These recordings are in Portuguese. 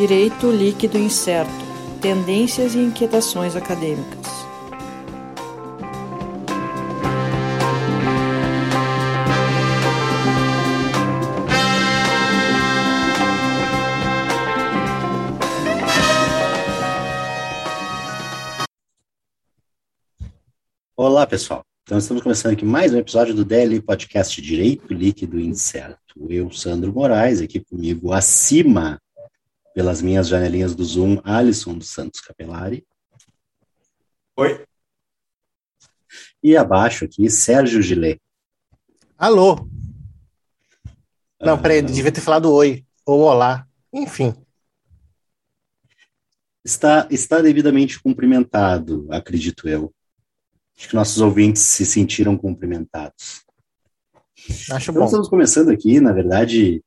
Direito líquido incerto. Tendências e inquietações acadêmicas. Olá, pessoal. Então, estamos começando aqui mais um episódio do DL Podcast Direito Líquido Incerto. Eu, Sandro Moraes, aqui comigo acima, pelas minhas janelinhas do Zoom, Alisson dos Santos Capelari. Oi. E abaixo aqui, Sérgio Gilet. Alô. Não, peraí, ah, devia ter falado oi, ou olá, enfim. Está, está devidamente cumprimentado, acredito eu. Acho que nossos ouvintes se sentiram cumprimentados. Acho então, bom. estamos começando aqui, na verdade,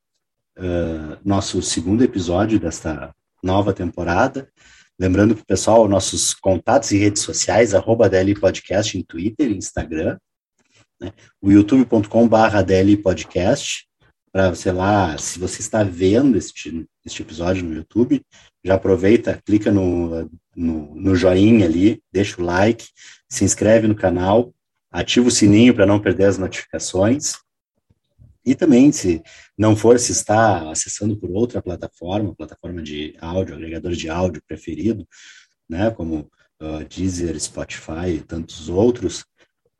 nosso segundo episódio desta nova temporada. Lembrando para o pessoal, nossos contatos e redes sociais, arroba DL Podcast em Twitter e Instagram, né? o youtube.com.br DL Podcast, para você lá, se você está vendo este, este episódio no YouTube, já aproveita, clica no, no, no joinha ali, deixa o like, se inscreve no canal, ativa o sininho para não perder as notificações. E também, se não for, se está acessando por outra plataforma, plataforma de áudio, agregador de áudio preferido, né, como uh, Deezer, Spotify e tantos outros,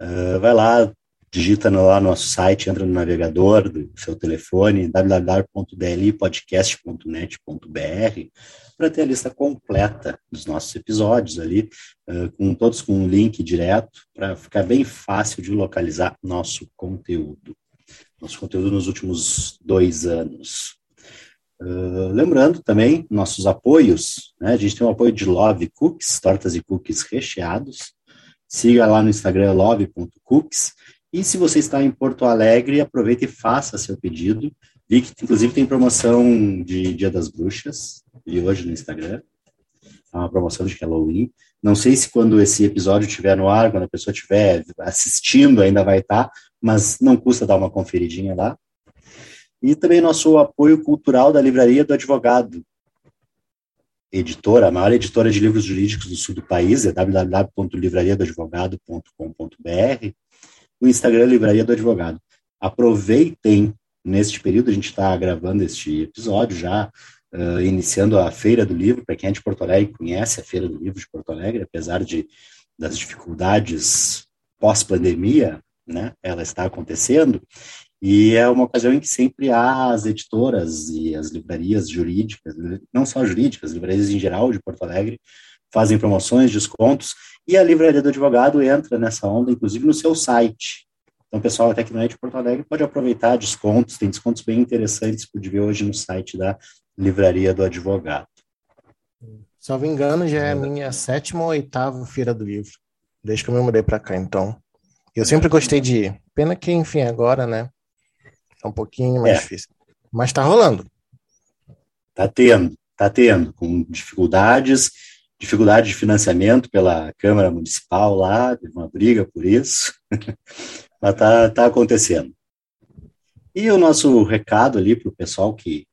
uh, vai lá, digita no, lá no nosso site, entra no navegador do seu telefone, www.dlipodcast.net.br, para ter a lista completa dos nossos episódios ali, uh, com todos com um link direto, para ficar bem fácil de localizar nosso conteúdo. Nosso conteúdo nos últimos dois anos. Uh, lembrando também nossos apoios, né? A gente tem o apoio de Love Cookies, tortas e cookies recheados. Siga lá no Instagram love.cookies. E se você está em Porto Alegre, aproveite e faça seu pedido. Vi que, inclusive, tem promoção de Dia das Bruxas, vi hoje no Instagram. É uma promoção de Halloween. Não sei se quando esse episódio estiver no ar, quando a pessoa estiver assistindo, ainda vai estar, mas não custa dar uma conferidinha lá. E também nosso apoio cultural da Livraria do Advogado, editora, a maior editora de livros jurídicos do sul do país, é www.livrariadoadvogado.com.br. O Instagram é Livraria do Advogado. Aproveitem neste período, a gente está gravando este episódio já, uh, iniciando a Feira do Livro, para quem é de Porto Alegre conhece a Feira do Livro de Porto Alegre, apesar de das dificuldades pós-pandemia, né, ela está acontecendo, e é uma ocasião em que sempre há as editoras e as livrarias jurídicas, não só jurídicas, livrarias em geral de Porto Alegre, fazem promoções, descontos, e a Livraria do Advogado entra nessa onda, inclusive no seu site. Então, pessoal até que não é de Porto Alegre pode aproveitar descontos, tem descontos bem interessantes, pude ver hoje no site da Livraria do Advogado. me engano, já é a minha sétima ou oitava feira do livro, desde que eu me mudei para cá, então. Eu sempre gostei de ir. Pena que, enfim, agora, né? É um pouquinho mais é. difícil. Mas tá rolando. Tá tendo, tá tendo, com dificuldades, dificuldade de financiamento pela Câmara Municipal lá, teve uma briga por isso, mas tá, tá acontecendo. E o nosso recado ali para o pessoal que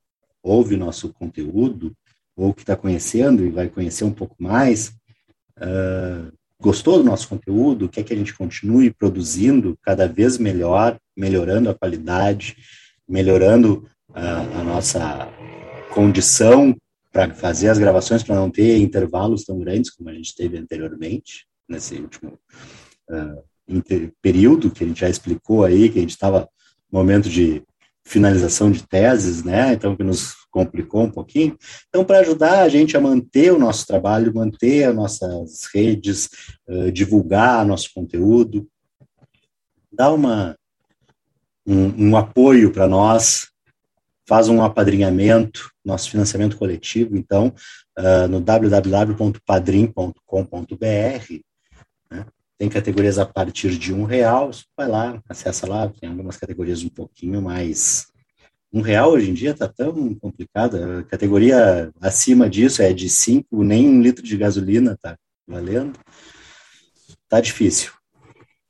ouve nosso conteúdo, ou que está conhecendo e vai conhecer um pouco mais, uh, gostou do nosso conteúdo, quer que a gente continue produzindo cada vez melhor, melhorando a qualidade, melhorando uh, a nossa condição para fazer as gravações, para não ter intervalos tão grandes como a gente teve anteriormente, nesse último uh, período que a gente já explicou aí, que a gente estava no momento de finalização de teses, né? Então, que nos complicou um pouquinho. Então, para ajudar a gente a manter o nosso trabalho, manter as nossas redes, uh, divulgar nosso conteúdo, dar uma, um, um apoio para nós, faz um apadrinhamento, nosso financiamento coletivo, então, uh, no www.padrim.com.br, né? tem categorias a partir de um real, vai lá, acessa lá, tem algumas categorias um pouquinho mais. Um real hoje em dia está tão complicado, a categoria acima disso é de cinco, nem um litro de gasolina tá valendo. Tá difícil.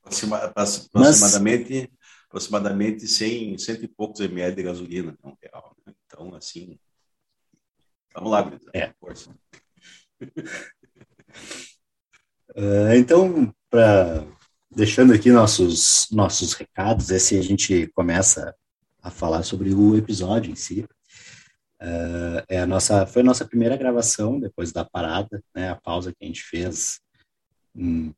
Aproximadamente, Mas, aproximadamente 100, cento e poucos ml de gasolina, um real. Né? Então, assim, Vamos lá, Brita. É. Força. uh, então, para deixando aqui nossos nossos recados, esse a gente começa a falar sobre o episódio em si. Uh, é a nossa, foi a nossa primeira gravação depois da parada, né, a pausa que a gente fez em,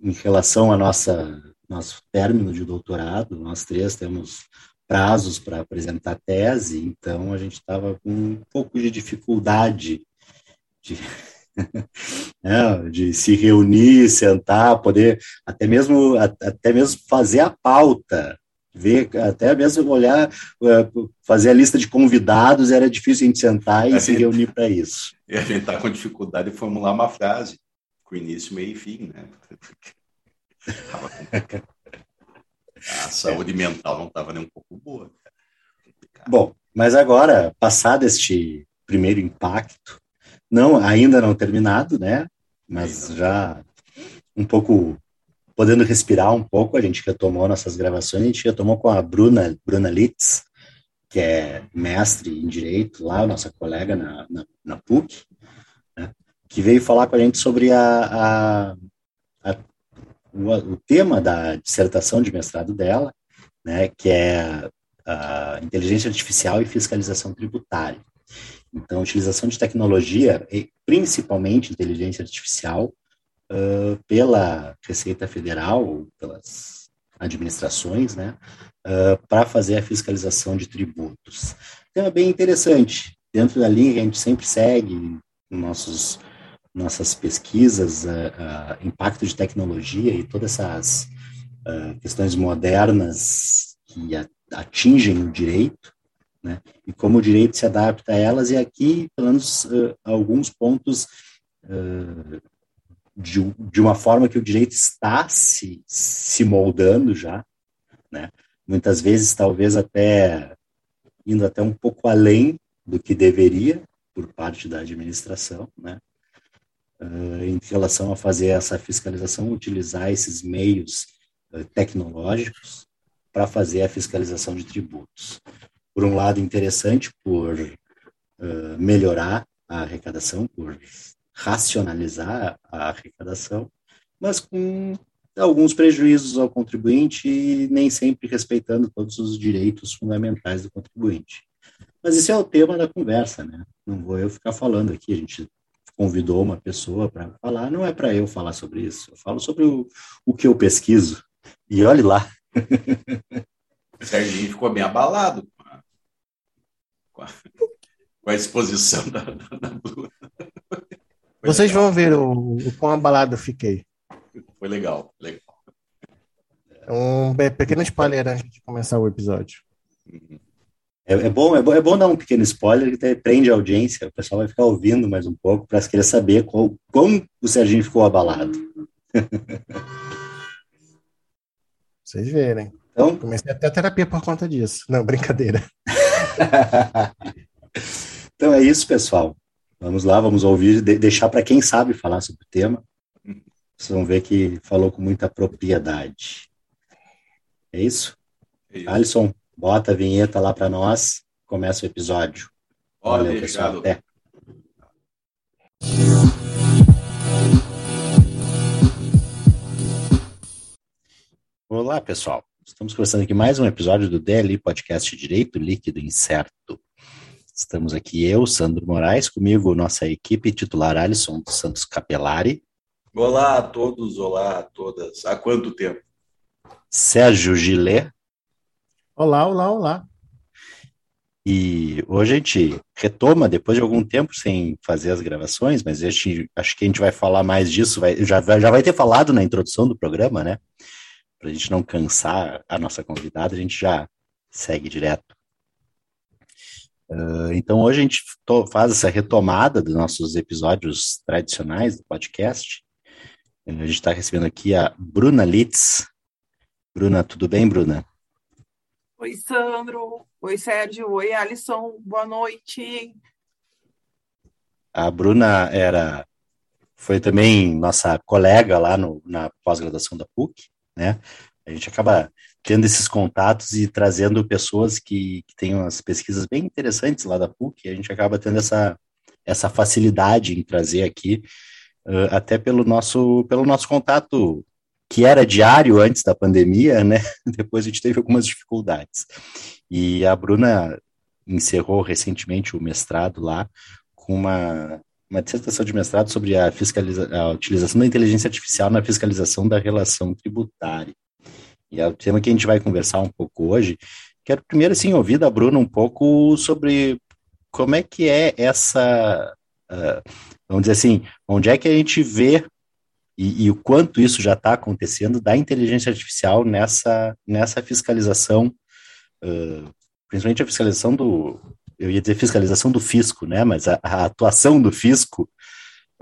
em relação a nossa nosso término de doutorado. Nós três temos prazos para apresentar tese, então a gente estava com um pouco de dificuldade de, né, de se reunir, sentar, poder até mesmo até mesmo fazer a pauta ver, até mesmo olhar, eh, fazer a lista de convidados, era difícil a gente sentar e a se gente, reunir para isso. E a gente está com dificuldade de formular uma frase, com início, meio e fim, né? a saúde é. mental não estava nem um pouco boa. Bom, mas agora, passado este primeiro impacto, não ainda não terminado, né? Mas já um pouco podendo respirar um pouco, a gente retomou nossas gravações, a gente retomou com a Bruna, Bruna Litz, que é mestre em Direito lá, nossa colega na, na, na PUC, né, que veio falar com a gente sobre a, a, a o, o, tema da dissertação de mestrado dela, né, que é a inteligência artificial e fiscalização tributária. Então, utilização de tecnologia, principalmente inteligência artificial, uh, pela Receita Federal, pelas administrações, né, uh, para fazer a fiscalização de tributos. Tema bem interessante, dentro da linha a gente sempre segue, nossos, nossas pesquisas, uh, impacto de tecnologia e todas essas questões modernas que atingem o direito, né, e como o direito se adapta a elas, e aqui, pelo menos, alguns pontos Uh, de, de uma forma que o direito está se, se moldando já, né? muitas vezes talvez até indo até um pouco além do que deveria por parte da administração, né? Uh, em relação a fazer essa fiscalização, utilizar esses meios uh, tecnológicos para fazer a fiscalização de tributos. Por um lado, interessante por uh, melhorar a arrecadação, por racionalizar a arrecadação, mas com alguns prejuízos ao contribuinte e nem sempre respeitando todos os direitos fundamentais do contribuinte. Mas esse é o tema da conversa, né? Não vou eu ficar falando aqui, a gente convidou uma pessoa para falar, não é para eu falar sobre isso, eu falo sobre o, o que eu pesquiso. E olhe lá. O Serginho ficou bem abalado com a, com a, com a exposição da, da, da Bruna. Vocês legal. vão ver o, o quão abalado eu fiquei. Foi legal, legal. Um pequeno spoiler antes de começar o episódio. É, é, bom, é, bom, é bom dar um pequeno spoiler que prende a audiência. O pessoal vai ficar ouvindo mais um pouco para querer saber qual, como o Serginho ficou abalado. Vocês verem. Então, Comecei até a terapia por conta disso. Não, brincadeira. então é isso, pessoal. Vamos lá, vamos ouvir, de, deixar para quem sabe falar sobre o tema. Vocês vão ver que falou com muita propriedade. É isso? É isso. Alisson, bota a vinheta lá para nós. Começa o episódio. Olha, Valeu, pessoal. Até. Olá, pessoal. Estamos começando aqui mais um episódio do DLI Podcast Direito Líquido Incerto. Estamos aqui eu, Sandro Moraes, comigo nossa equipe titular Alisson dos Santos Capelari. Olá a todos, olá a todas. Há quanto tempo? Sérgio Gillet. Olá, olá, olá. E hoje a gente retoma, depois de algum tempo sem fazer as gravações, mas gente, acho que a gente vai falar mais disso, vai, já, já vai ter falado na introdução do programa, né? Para a gente não cansar a nossa convidada, a gente já segue direto. Uh, então, hoje a gente faz essa retomada dos nossos episódios tradicionais do podcast. A gente está recebendo aqui a Bruna Litz. Bruna, tudo bem, Bruna? Oi, Sandro. Oi, Sérgio. Oi, Alisson. Boa noite. A Bruna era foi também nossa colega lá no, na pós-graduação da PUC, né? A gente acaba tendo esses contatos e trazendo pessoas que, que têm umas pesquisas bem interessantes lá da PUC, a gente acaba tendo essa, essa facilidade em trazer aqui, uh, até pelo nosso, pelo nosso contato que era diário antes da pandemia, né? Depois a gente teve algumas dificuldades. E a Bruna encerrou recentemente o mestrado lá com uma, uma dissertação de mestrado sobre a, fiscaliza a utilização da inteligência artificial na fiscalização da relação tributária. E é o tema que a gente vai conversar um pouco hoje. Quero primeiro, assim, ouvir da Bruna um pouco sobre como é que é essa, uh, vamos dizer assim, onde é que a gente vê e, e o quanto isso já está acontecendo da inteligência artificial nessa, nessa fiscalização, uh, principalmente a fiscalização do, eu ia dizer fiscalização do fisco, né, mas a, a atuação do fisco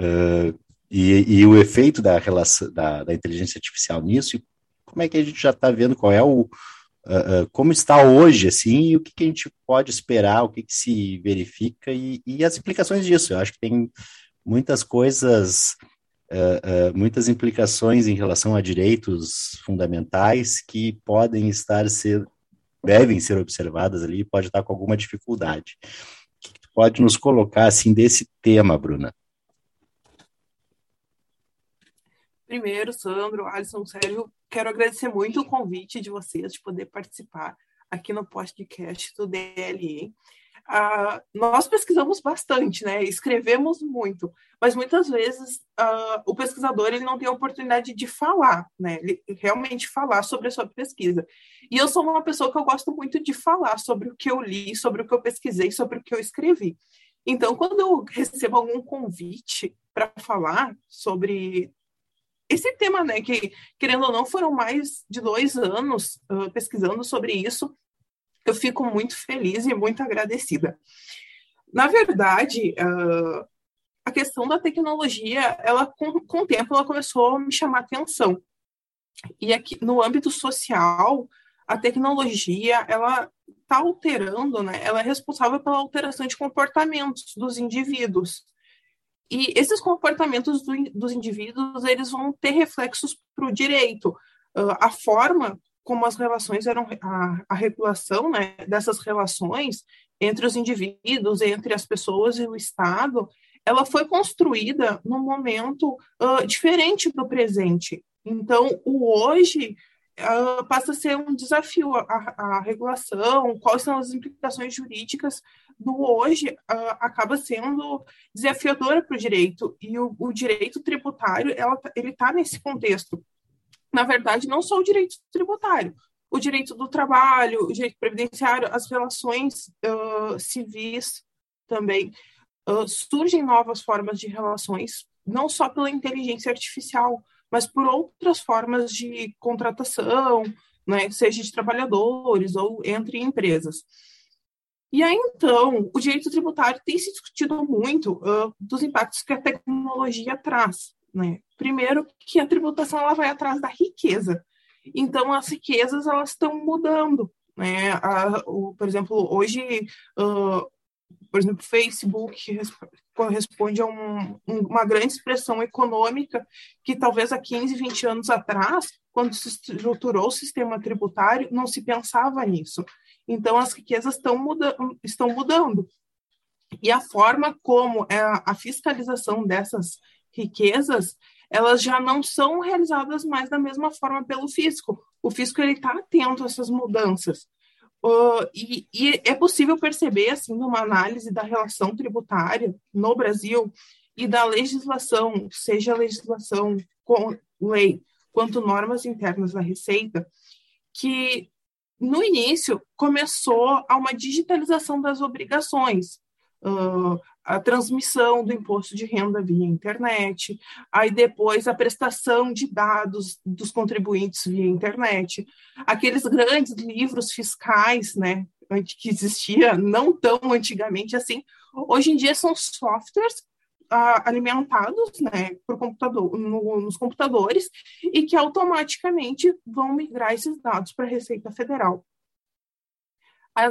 uh, e, e, o efeito da, relação, da, da, inteligência artificial nisso, e como é que a gente já está vendo qual é o, Uh, como está hoje, assim, e o que, que, a gente pode esperar, o que, que se verifica e, e, as implicações disso. Eu acho que tem muitas coisas uh, muitas implicações em relação a direitos fundamentais que podem estar ser devem ser observadas ali, pode estar com alguma dificuldade. O que pode nos colocar assim desse tema, Bruna? Primeiro, Sandro, Alisson, Sérgio, quero agradecer muito o convite de vocês de poder participar aqui no podcast do DLE. Uh, nós pesquisamos bastante, né? Escrevemos muito, mas muitas vezes uh, o pesquisador ele não tem a oportunidade de falar, né? Ele, realmente falar sobre a sua pesquisa. E eu sou uma pessoa que eu gosto muito de falar sobre o que eu li, sobre o que eu pesquisei, sobre o que eu escrevi. Então, quando eu recebo algum convite para falar sobre esse tema, né, que querendo ou não foram mais de dois anos uh, pesquisando sobre isso, eu fico muito feliz e muito agradecida. Na verdade, uh, a questão da tecnologia, ela com, com o tempo, ela começou a me chamar atenção. E aqui no âmbito social, a tecnologia, ela está alterando, né? Ela é responsável pela alteração de comportamentos dos indivíduos. E esses comportamentos do, dos indivíduos, eles vão ter reflexos para o direito. Uh, a forma como as relações eram a, a regulação né, dessas relações entre os indivíduos, entre as pessoas e o Estado, ela foi construída num momento uh, diferente do presente. Então, o hoje uh, passa a ser um desafio, a, a, regulação, quais são as implicações jurídicas do hoje, uh, acaba sendo desafiadora para o direito, e o, o direito tributário, ela, ele está nesse contexto na verdade, não só o direito tributário, o direito do trabalho, o direito previdenciário, as relações uh, civis também. Uh, surgem novas formas de relações, não só pela inteligência artificial, mas por outras formas de contratação, né, seja de trabalhadores ou entre empresas. E aí, então, o direito tributário tem se discutido muito uh, dos impactos que a tecnologia traz. Né? Primeiro, que a tributação ela vai atrás da riqueza. Então, as riquezas elas estão mudando. Né? A, o, por exemplo, hoje, uh, por exemplo, Facebook corresponde a um, uma grande expressão econômica que talvez há 15, 20 anos atrás, quando se estruturou o sistema tributário, não se pensava nisso. Então, as riquezas estão, muda estão mudando. E a forma como é a fiscalização dessas riquezas, elas já não são realizadas mais da mesma forma pelo fisco. O fisco está atento a essas mudanças. Uh, e, e, é possível perceber, assim, numa análise da relação tributária no Brasil e da legislação, seja legislação com lei quanto normas internas da Receita, que no início começou a uma digitalização das obrigações. Uh, a transmissão do imposto de renda via internet, aí depois a prestação de dados dos contribuintes via internet, aqueles grandes livros fiscais, né, que existia não tão antigamente assim, hoje em dia são softwares ah, alimentados, né, por computador, no, nos computadores e que automaticamente vão migrar esses dados para a Receita Federal.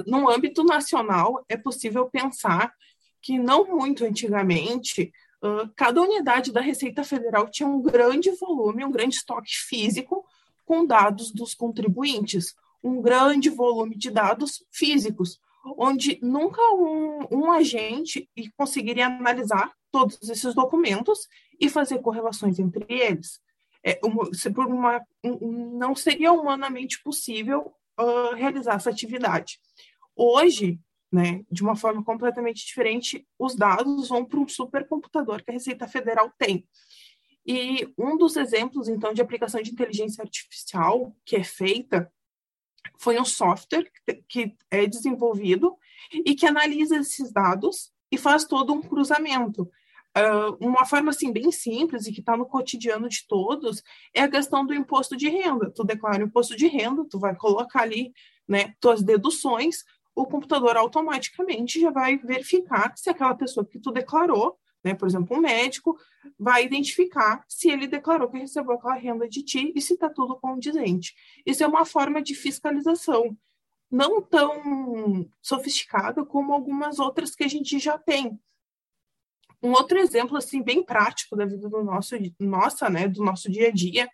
No âmbito nacional, é possível pensar que não muito antigamente, uh, cada unidade da Receita Federal tinha um grande volume, um grande estoque físico com dados dos contribuintes, um grande volume de dados físicos. onde nunca um, um agente conseguiria analisar todos esses documentos e fazer correlações entre eles. É, uma, por uma, um, não seria humanamente possível uh, realizar essa atividade. Hoje, né, de uma forma completamente diferente, os dados vão para um supercomputador que a Receita Federal tem. E um dos exemplos, então, de aplicação de inteligência artificial que é feita foi um software que é desenvolvido e que analisa esses dados e faz todo um cruzamento. Uh, uma forma assim bem simples e que está no cotidiano de todos é a questão do imposto de renda. Tu declara o imposto de renda, tu vai colocar ali, né, tuas deduções, o computador automaticamente já vai verificar se aquela pessoa que tu declarou né? Por exemplo, um médico vai identificar se ele declarou que recebeu aquela renda de ti e se está tudo condizente. Isso é uma forma de fiscalização, não tão sofisticada como algumas outras que a gente já tem. Um outro exemplo assim bem prático da vida do nosso nossa, né, do nosso dia a dia,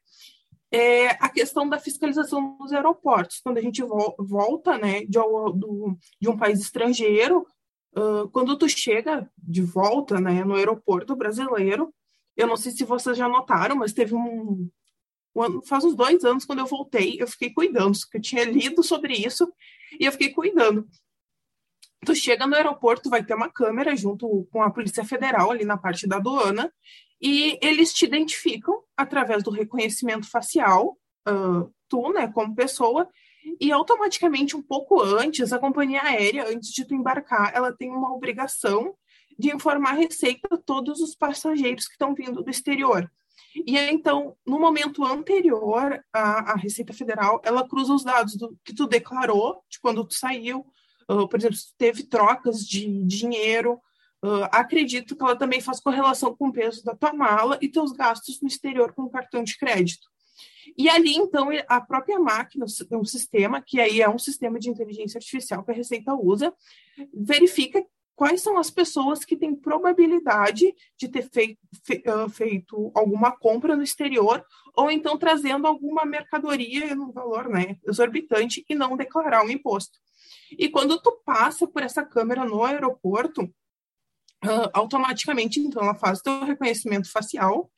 é a questão da fiscalização nos aeroportos. Quando a gente volta, né, de, de um país estrangeiro, Uh, quando tu chega de volta né, no aeroporto brasileiro, eu não sei se vocês já notaram, mas teve um, um faz uns dois anos, quando eu voltei, eu fiquei cuidando, porque eu tinha lido sobre isso e eu fiquei cuidando. Tu chega no aeroporto, vai ter uma câmera junto com a Polícia Federal ali na parte da aduana, e eles te identificam através do reconhecimento facial, uh, tu, né, como pessoa, e automaticamente, um pouco antes, a companhia aérea, antes de tu embarcar, ela tem uma obrigação de informar a Receita a todos os passageiros que estão vindo do exterior. E então, no momento anterior, a, a Receita Federal, ela cruza os dados do, que tu declarou, de quando tu saiu, por exemplo, se teve trocas de dinheiro, uh, acredito que ela também faz correlação com o peso da tua mala e teus gastos no exterior com cartão de crédito. E ali, então, a própria máquina, um sistema, que aí é um sistema de inteligência artificial que a Receita usa, verifica quais são as pessoas que têm probabilidade de ter feito, fe, feito alguma compra no exterior ou então trazendo alguma mercadoria no valor né, exorbitante e não declarar o imposto. E quando tu passa por essa câmera no aeroporto, uh, automaticamente, então, ela faz o reconhecimento facial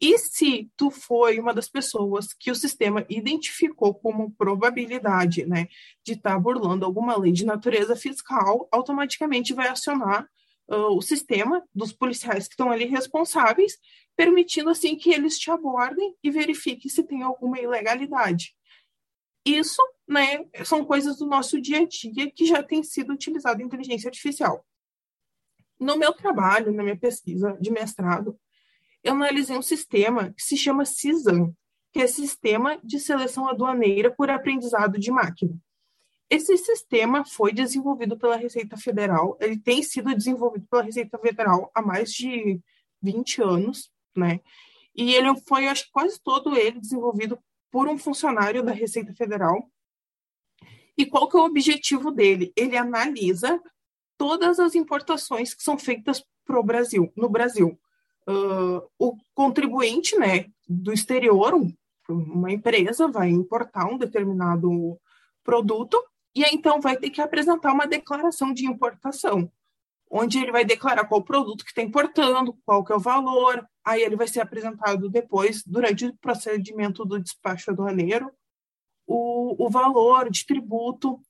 e se tu foi uma das pessoas que o sistema identificou como probabilidade né, de estar tá burlando alguma lei de natureza fiscal, automaticamente vai acionar uh, o sistema dos policiais que estão ali responsáveis, permitindo assim que eles te abordem e verifiquem se tem alguma ilegalidade. Isso né, são coisas do nosso dia a dia que já tem sido utilizado em inteligência artificial. No meu trabalho, na minha pesquisa de mestrado, eu analisei um sistema que se chama CISAM, que é Sistema de Seleção Aduaneira por Aprendizado de Máquina. Esse sistema foi desenvolvido pela Receita Federal, ele tem sido desenvolvido pela Receita Federal há mais de 20 anos, né? E ele foi, acho que quase todo ele desenvolvido por um funcionário da Receita Federal. E qual que é o objetivo dele? Ele analisa todas as importações que são feitas pro Brasil, no Brasil uh, o contribuinte né, do exterior, uma empresa, vai importar um determinado produto e aí, então vai ter que apresentar uma declaração de importação, onde ele vai declarar qual produto que está importando, qual que é o valor, aí ele vai ser apresentado depois, durante o procedimento do despacho aduaneiro, o, o valor de tributo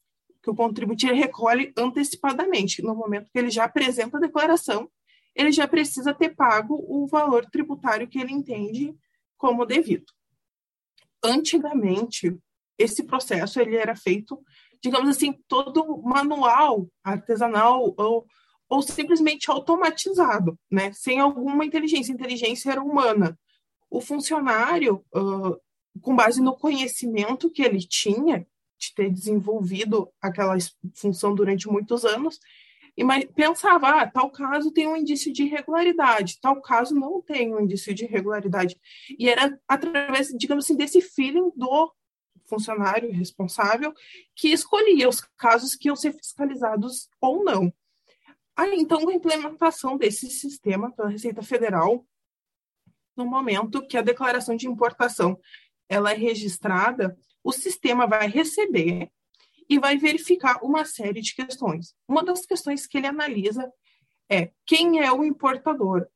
que o contribuinte recolhe antecipadamente, no momento que ele já apresenta a declaração, ele já precisa ter pago o valor tributário que ele entende como devido. Antigamente, esse processo ele era feito, digamos assim, todo manual, artesanal ou, ou simplesmente automatizado, né? sem alguma inteligência. Inteligência era humana. O funcionário, uh, com base no conhecimento que ele tinha, de ter desenvolvido aquela função durante muitos anos, e pensava, ah, tal caso tem um indício de irregularidade, tal caso não tem um indício de irregularidade. E era através, digamos assim, desse feeling do funcionário responsável que escolhia os casos que iam ser fiscalizados ou não. Aí, então, a implementação desse sistema pela Receita Federal, no momento que a declaração de importação ela é registrada, o sistema vai receber e vai verificar uma série de questões. Uma das questões que ele analisa é quem é o importador,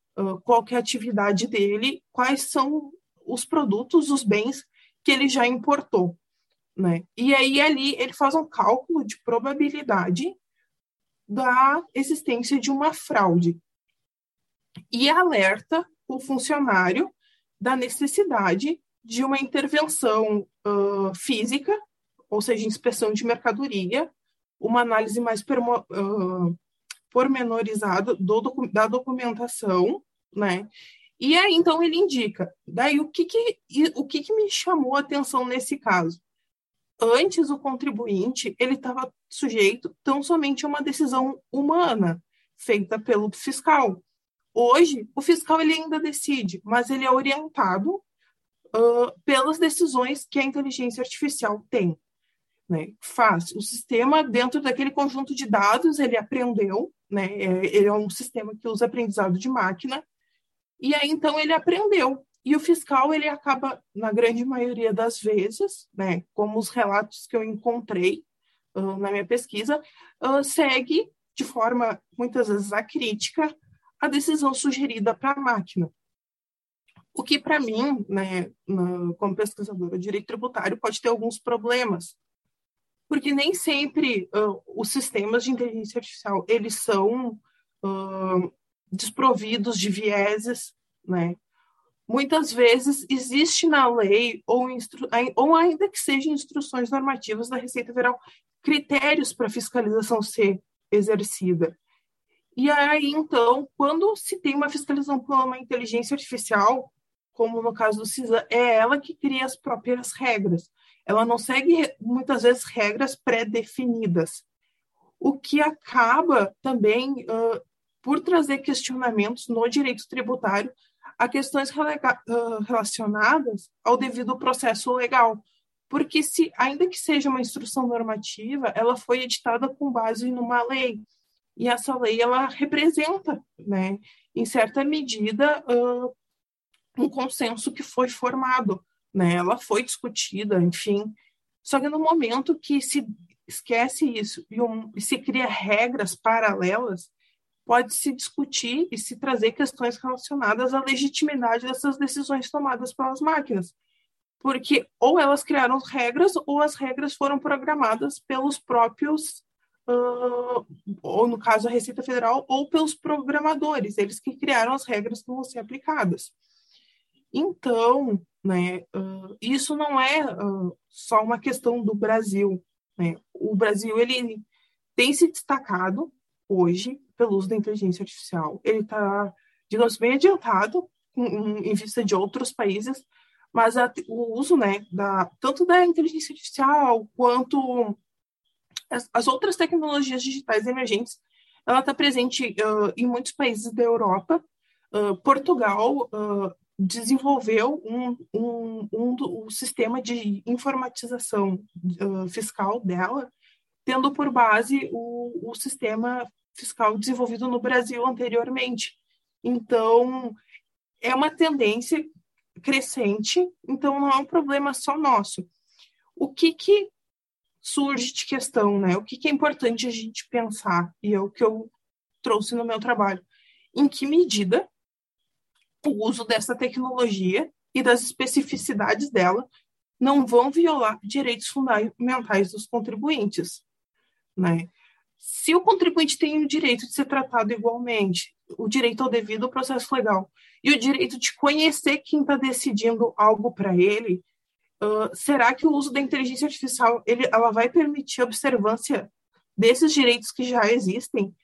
qual é a atividade dele, quais são os produtos, os bens que ele já importou. Né? E aí ali ele faz um cálculo de probabilidade da existência de uma fraude e alerta o funcionário da necessidade de uma intervenção uh, física, ou seja, inspeção de mercadoria, uma análise mais uh, pormenorizada do, da documentação, né? E aí, então, ele indica. Daí, o que, que, o que, que me chamou a atenção nesse caso? Antes, o contribuinte ele estava sujeito tão somente a uma decisão humana feita pelo fiscal. Hoje, o fiscal ele ainda decide, mas ele é orientado uh, pelas decisões que a inteligência artificial tem. Né? Faz o sistema dentro daquele conjunto de dados, ele aprendeu, né? É, ele é um sistema que usa aprendizado de máquina, e aí então ele aprendeu. E o fiscal ele acaba, na grande maioria das vezes, né, como os relatos que eu encontrei uh, na minha pesquisa, uh, segue de forma muitas vezes acrítica a decisão sugerida para a máquina. O que, para mim, né, como pesquisadora de direito tributário, pode ter alguns problemas, porque nem sempre uh, os sistemas de inteligência artificial eles são desprovidos de vieses, né? Muitas vezes existe na lei ou, ou ainda que sejam instruções normativas da Receita Federal critérios para fiscalização ser exercida. E aí, então, quando se tem uma fiscalização por uma inteligência artificial, como no caso do CISA, é ela que cria as próprias regras. Ela não segue, muitas vezes, regras pré-definidas. O que acaba também uh, por trazer questionamentos no direito tributário a questões uh, relacionadas ao devido processo legal. Porque se, ainda que seja uma instrução normativa, ela foi editada com base numa lei e essa lei ela representa, né, em certa medida, uh, um consenso que foi formado, né? Ela foi discutida, enfim. Só que no momento que se esquece isso e, um, e se cria regras paralelas, pode se discutir e se trazer questões relacionadas à legitimidade dessas decisões tomadas pelas máquinas. Porque ou elas criaram regras ou as regras foram programadas pelos próprios uh, ou no caso a Receita Federal, ou pelos programadores, eles que criaram as regras que vão ser aplicadas. Então, né, uh, isso não é uh, só uma questão do Brasil. Né? O Brasil ele tem se destacado hoje pelo uso da inteligência artificial. Ele está, digamos, bem adiantado em, vista de outros países, mas a, o uso né, da, tanto da inteligência artificial quanto as, as outras tecnologias digitais emergentes, ela está presente uh, em muitos países da Europa. Uh, Portugal uh, desenvolveu um, um, um, do, um, sistema de informatização fiscal dela, tendo por base o, o sistema fiscal desenvolvido no Brasil anteriormente. Então, é uma tendência crescente, então não é um problema só nosso. O que, que surge de questão, né? O que, que é importante a gente pensar, e é o que eu trouxe no meu trabalho. Em que medida o uso dessa tecnologia e das especificidades dela não vão violar direitos fundamentais dos contribuintes, né? Se o contribuinte tem o direito de ser tratado igualmente, o direito ao devido processo legal e o direito de conhecer quem está decidindo algo para ele, Uh, será que o uso da inteligência artificial ele, ela vai permitir a observância desses direitos que já existem?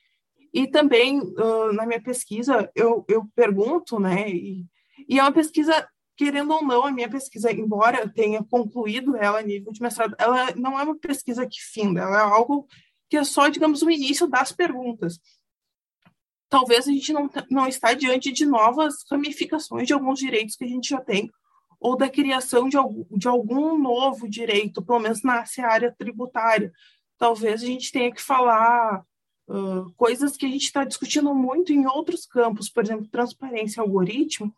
E também, uh, na minha pesquisa, eu, eu pergunto, né, e, e, é uma pesquisa, querendo ou não, a minha pesquisa, embora tenha concluído ela a nível de mestrado, ela não é uma pesquisa que finda, ela é algo que é só, digamos, o início das perguntas. Talvez a gente não, não está diante de novas ramificações de alguns direitos que a gente já tem, ou da criação de algum, de algum novo direito, pelo menos na área tributária. Talvez a gente tenha que falar uh, coisas que a gente está discutindo muito em outros campos, por exemplo, transparência algoritmo,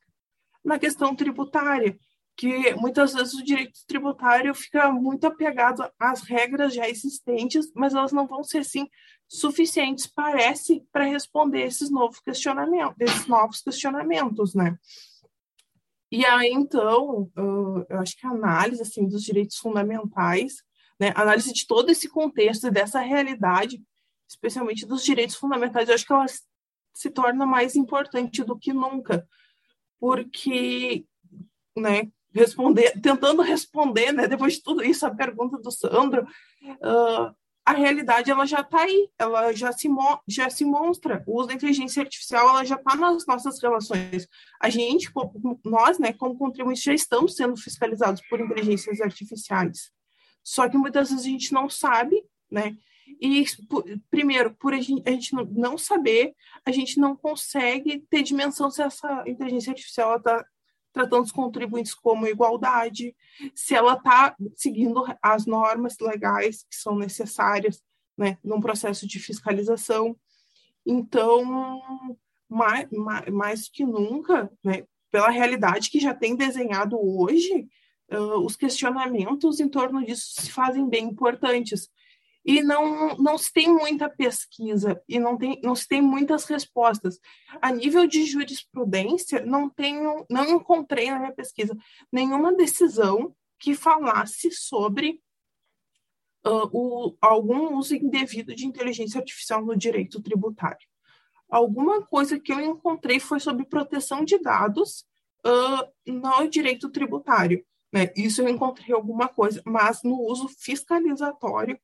na questão tributária, que muitas vezes o direito tributário fica muito apegado às regras já existentes, mas elas não vão ser assim suficientes, parece, para responder esses novos questionamentos, esses novos questionamentos, né? E aí, então, eu acho que a análise assim, dos direitos fundamentais, né, análise de todo esse contexto e dessa realidade, especialmente dos direitos fundamentais, eu acho que ela se torna mais importante do que nunca, porque, né, responder, tentando responder, né, depois de tudo isso, a pergunta do Sandro, uh, a realidade ela já está aí, ela já se, já se mostra. O uso da inteligência artificial ela já está nas nossas relações. A gente, nós, né, como contribuintes, já estamos sendo fiscalizados por inteligências artificiais. Só que muitas vezes a gente não sabe, né? E, primeiro, por a gente, a gente, não saber, a gente não consegue ter dimensão se essa inteligência artificial está tratando os contribuintes como igualdade, se ela está seguindo as normas legais que são necessárias né, num processo de fiscalização. Então, mais, mais, mais que nunca, né, pela realidade que já tem desenhado hoje, uh, os questionamentos em torno disso se fazem bem importantes e não, não se tem muita pesquisa e não, tem, não se tem muitas respostas. A nível de jurisprudência, não tenho, não encontrei na minha pesquisa nenhuma decisão que falasse sobre uh, o, algum uso indevido de inteligência artificial no direito tributário. Alguma coisa que eu encontrei foi sobre proteção de dados uh, no direito tributário. Né? Isso eu encontrei alguma coisa, mas no uso fiscalizatório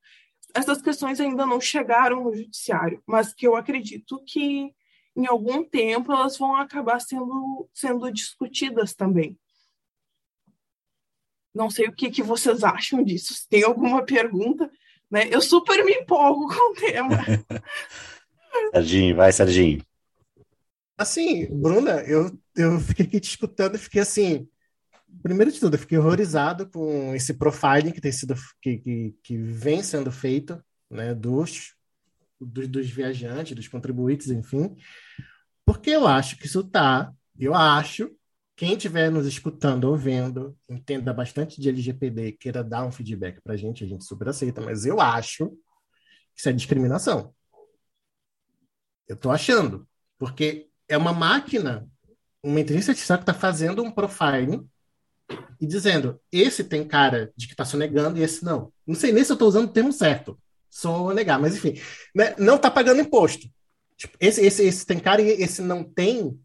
essas questões ainda não chegaram no judiciário, mas que eu acredito que em algum tempo elas vão acabar sendo, sendo discutidas também. Não sei o que, que vocês acham disso. Se tem alguma pergunta, né? Eu super me empolgo com o tema. Serginho, vai, Serginho. Assim, Bruna, eu, eu fiquei aqui te escutando e fiquei assim, primeiro de tudo, eu fiquei horrorizado com esse profiling que tem sido que, que, que vem sendo feito, né, dos, dos, dos viajantes, dos contribuintes, enfim, porque eu acho que isso tá, eu acho, quem estiver nos escutando ou vendo, entenda bastante de LGPD, queira dar um feedback para a gente, a gente super aceita, mas eu acho que isso é discriminação. Eu estou achando, porque é uma máquina, uma inteligência artificial que está fazendo um profiling e dizendo: esse tem cara de que está sonegando e esse não. Não sei nem se eu estou usando o termo certo. Sonegar, mas enfim. Né? Não está pagando imposto. Tipo, esse, esse, esse tem cara e esse não tem.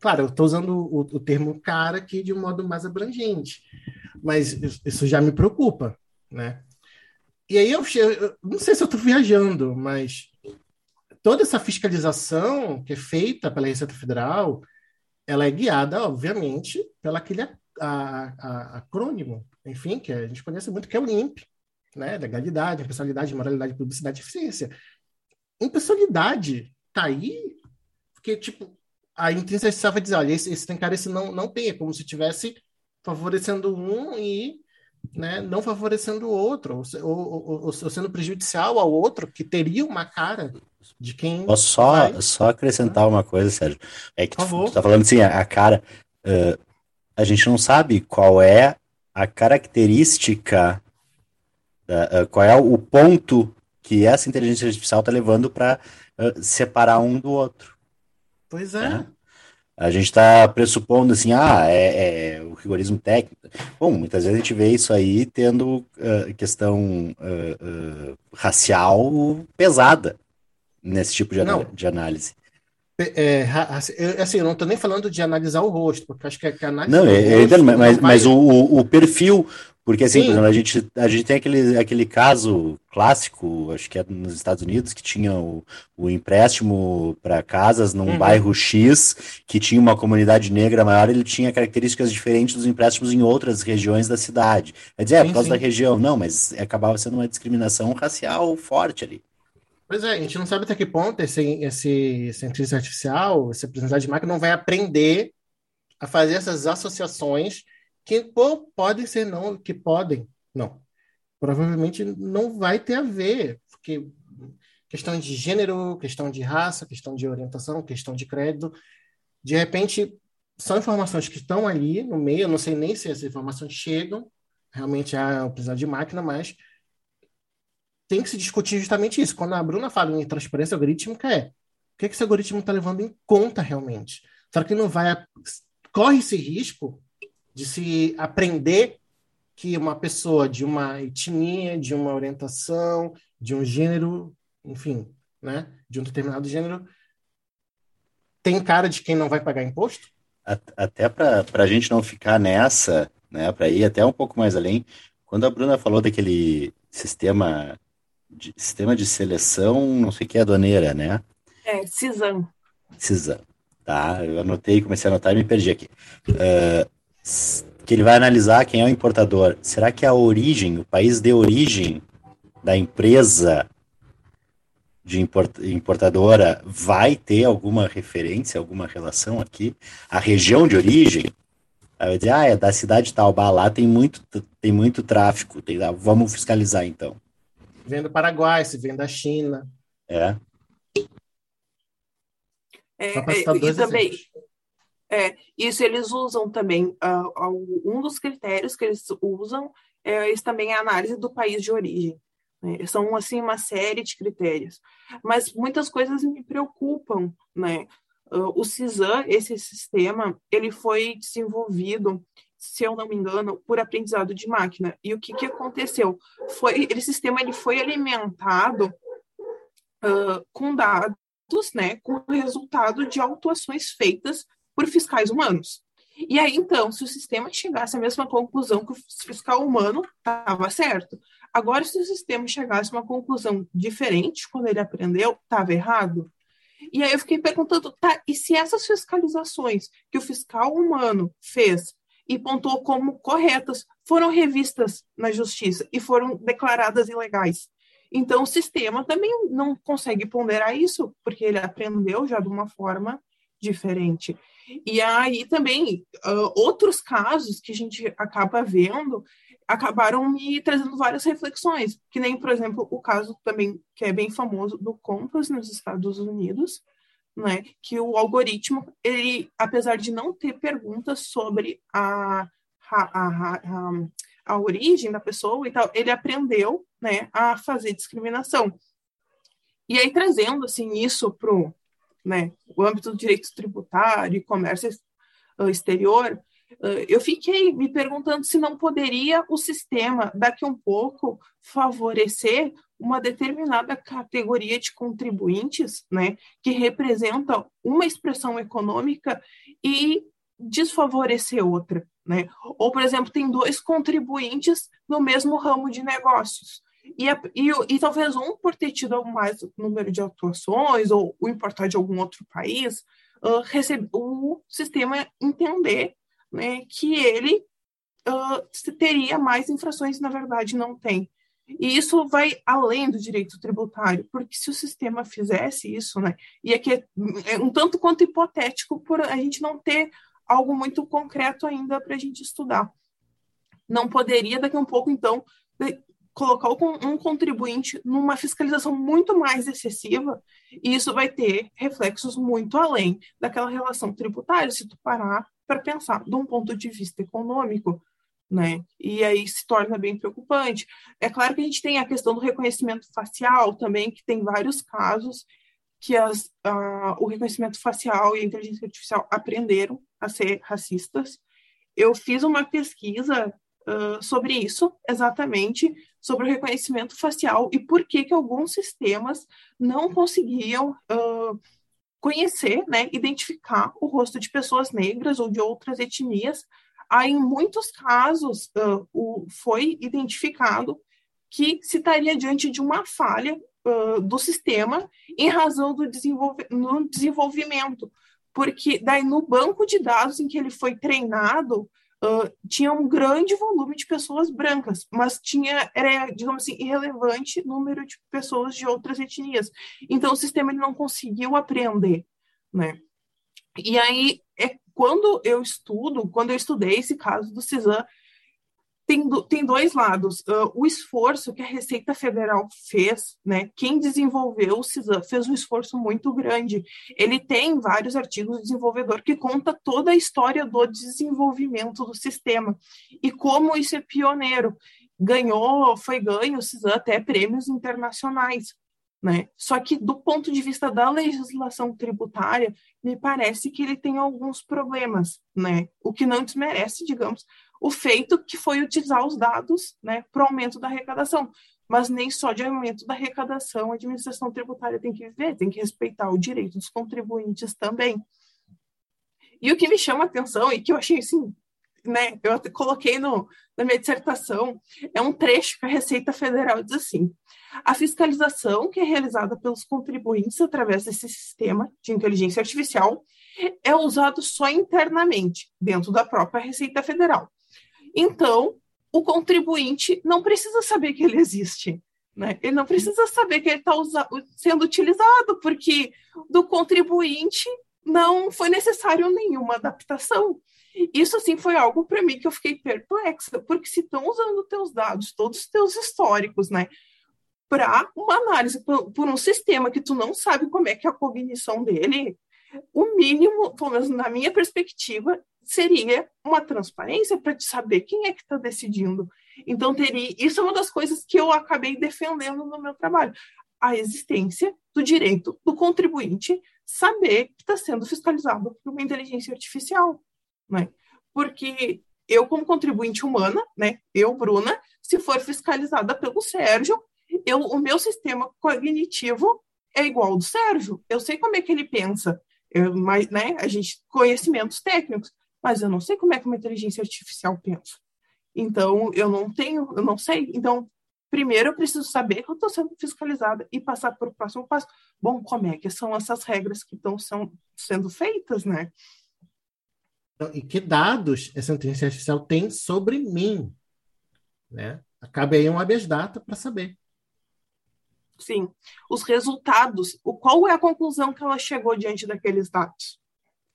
Claro, eu estou usando o, o, termo cara aqui de um modo mais abrangente. Mas isso já me preocupa, né? E aí eu, eu não sei se eu estou viajando, mas toda essa fiscalização que é feita pela Receita Federal, ela é guiada, obviamente, pela aquele a, a, acrônimo, enfim, que a gente conhece muito, que é o LIMP, né? Legalidade, impessoalidade, moralidade, publicidade e eficiência. Impessoalidade tá aí porque, tipo, a inteligência vai dizer, olha, esse, esse tem cara, esse não, não tem, é como se estivesse favorecendo um e né, não favorecendo o outro, ou, ou, ou, ou, sendo prejudicial ao outro, que teria uma cara de quem. Posso só, vai... só acrescentar uma coisa, Sérgio? É que tu, tu tá falando assim, a, a cara. Uh, a gente não sabe qual é a característica, uh, uh, qual é o ponto que essa inteligência artificial está levando para uh, separar um do outro. Pois é. Né? A gente está pressupondo assim, ah, é, é, o rigorismo técnico. Bom, muitas vezes a gente vê isso aí tendo questão racial pesada nesse tipo de, de análise. É, assim, eu não estou nem falando de analisar o rosto, porque acho que a análise. Não, eu, eu entendo, mas, vai... mas o, o perfil, porque assim, exemplo, a gente, a gente tem aquele, aquele caso clássico, acho que é nos Estados Unidos, que tinha o, o empréstimo para casas num uhum. bairro X, que tinha uma comunidade negra maior, ele tinha características diferentes dos empréstimos em outras regiões da cidade. Quer dizer, é, por causa sim. da região. Não, mas acabava sendo uma discriminação racial forte ali. Pois é, a gente não sabe até que ponto esse, esse cientista artificial, esse aprendizagem de máquina, não vai aprender a fazer essas associações que pô, podem ser não, que podem, não. Provavelmente não vai ter a ver, porque questão de gênero, questão de raça, questão de orientação, questão de crédito, de repente são informações que estão ali no meio, eu não sei nem se essas informações chegam realmente a precisar de máquina, mas tem que se discutir justamente isso. Quando a Bruna fala em transparência algorítmica, é o que, que esse algoritmo está levando em conta realmente? Será que não vai. Corre esse risco de se aprender que uma pessoa de uma etnia, de uma orientação, de um gênero, enfim, né, de um determinado gênero, tem cara de quem não vai pagar imposto? Até para a gente não ficar nessa, né, para ir até um pouco mais além, quando a Bruna falou daquele sistema de, sistema de seleção, não sei o que é aduaneira, né? É, CISAM. CISAM, tá? Eu anotei, comecei a anotar e me perdi aqui. Uh, que ele vai analisar quem é o importador. Será que a origem, o país de origem da empresa de importadora vai ter alguma referência, alguma relação aqui? A região de origem? Aí vai dizer, ah, é da cidade tal, bah, lá tem muito, tem muito tráfico, tem, vamos fiscalizar então. Vem do Paraguai, se vem da China. É. é e também, exemplos. É, isso eles usam também, uh, um dos critérios que eles usam é eles também a análise do país de origem. Né? São, assim, uma série de critérios. Mas muitas coisas me preocupam, né? Uh, o CISAM, esse sistema, ele foi desenvolvido, se eu não me engano, por aprendizado de máquina. E o que, que aconteceu? Foi, esse sistema ele foi alimentado uh, com dados, né, com resultado de autuações feitas por fiscais humanos. E aí, então, se o sistema chegasse à mesma conclusão que o fiscal humano, estava certo. Agora, se o sistema chegasse a uma conclusão diferente quando ele aprendeu, estava errado. E aí eu fiquei perguntando, tá, e se essas fiscalizações que o fiscal humano fez e pontuou como corretas foram revistas na justiça e foram declaradas ilegais? Então, o sistema também não consegue ponderar isso, porque ele aprendeu já de uma forma diferente. E aí também uh, outros casos que a gente acaba vendo acabaram me trazendo várias reflexões, que nem, por exemplo, o caso também que é bem famoso do Compass nos Estados Unidos, né, que o algoritmo, ele, apesar de não ter perguntas sobre a, a, a, a, a origem da pessoa e tal, ele aprendeu, né, a fazer discriminação. E aí, trazendo, assim, isso pro, né, o âmbito do direito tributário e comércio uh, exterior, eu fiquei me perguntando se não poderia o sistema, daqui um pouco, favorecer uma determinada categoria de contribuintes, né, que representa uma expressão econômica e desfavorecer outra, né? Ou, por exemplo, tem dois contribuintes no mesmo ramo de negócios. E, e, e, talvez um por ter tido mais número de atuações ou o importar de algum outro país, uh, recebe, o sistema entender né, que ele uh, teria mais infrações na verdade não tem. E isso vai além do direito tributário, porque se o sistema fizesse isso, né, e aqui é, é um tanto quanto hipotético por a gente não ter algo muito concreto ainda para a gente estudar. Não poderia, daqui a um pouco, então, colocar um contribuinte numa fiscalização muito mais excessiva, e isso vai ter reflexos muito além daquela relação tributária, se tu parar para pensar de um ponto de vista econômico, né? E aí se torna bem preocupante. É claro que a gente tem a questão do reconhecimento facial também, que tem vários casos que as, uh, o reconhecimento facial e a inteligência artificial aprenderam a ser racistas. Eu fiz uma pesquisa uh, sobre isso, exatamente, sobre o reconhecimento facial e por que, que alguns sistemas não conseguiam uh, conhecer, né, identificar o rosto de pessoas negras ou de outras etnias. Aí, em muitos casos, uh, o, foi identificado que se estaria diante de uma falha uh, do sistema em razão do desenvolve no desenvolvimento, porque daí no banco de dados em que ele foi treinado, tinha um grande volume de pessoas brancas, mas tinha, era, digamos assim, irrelevante número de pessoas de outras etnias. Então, o sistema ele não conseguiu aprender, né? E aí, é quando eu estudo, quando eu estudei esse caso do CISAM, tem, do, tem dois lados. Uh, o esforço que a Receita Federal fez, né? Quem desenvolveu o CISAM fez um esforço muito grande. Ele tem vários artigos do desenvolvedor que conta toda a história do desenvolvimento do sistema e como isso é pioneiro. Ganhou, foi ganho o CISAM até prêmios internacionais. Né? Só que, do ponto de vista da legislação tributária, me parece que ele tem alguns problemas, né? o que não desmerece, digamos, o feito que foi utilizar os dados né, para o aumento da arrecadação. Mas nem só de aumento da arrecadação a administração tributária tem que viver, tem que respeitar o direito dos contribuintes também. E o que me chama a atenção e que eu achei assim, né, eu coloquei no, na minha dissertação, é um trecho que a Receita Federal diz assim: a fiscalização que é realizada pelos contribuintes através desse sistema de inteligência artificial é usado só internamente, dentro da própria Receita Federal. Então, o contribuinte não precisa saber que ele existe. Né? Ele não precisa saber que ele está sendo utilizado, porque do contribuinte não foi necessário nenhuma adaptação. Isso, assim, foi algo para mim que eu fiquei perplexa, porque se estão usando teus dados, todos os teus históricos, né, para uma análise por, por, um sistema que tu não sabe como é que é a cognição dele, o mínimo, pelo menos na minha perspectiva, seria uma transparência para te saber quem é que está decidindo. Então, teria, isso é uma das coisas que eu acabei defendendo no meu trabalho. A existência do direito do contribuinte saber que está sendo fiscalizado por uma inteligência artificial. Né? Porque eu, como contribuinte humana, né, eu, Bruna, se for fiscalizada pelo Sérgio, eu, o meu sistema cognitivo é igual ao do Sérgio. Eu sei como é que ele pensa, eu, mas, né, a gente conhecimentos técnicos, mas eu não sei como é que uma inteligência artificial pensa. Então, eu não tenho, eu não sei. Então, primeiro eu preciso saber que eu estou sendo fiscalizada e passar para o próximo passo. Bom, como é que são essas regras que estão sendo feitas, né? Então, e que dados essa inteligência artificial tem sobre mim, né? Cabe aí um habeas data para saber. Sim. Os resultados, o, qual é a conclusão que ela chegou diante daqueles dados?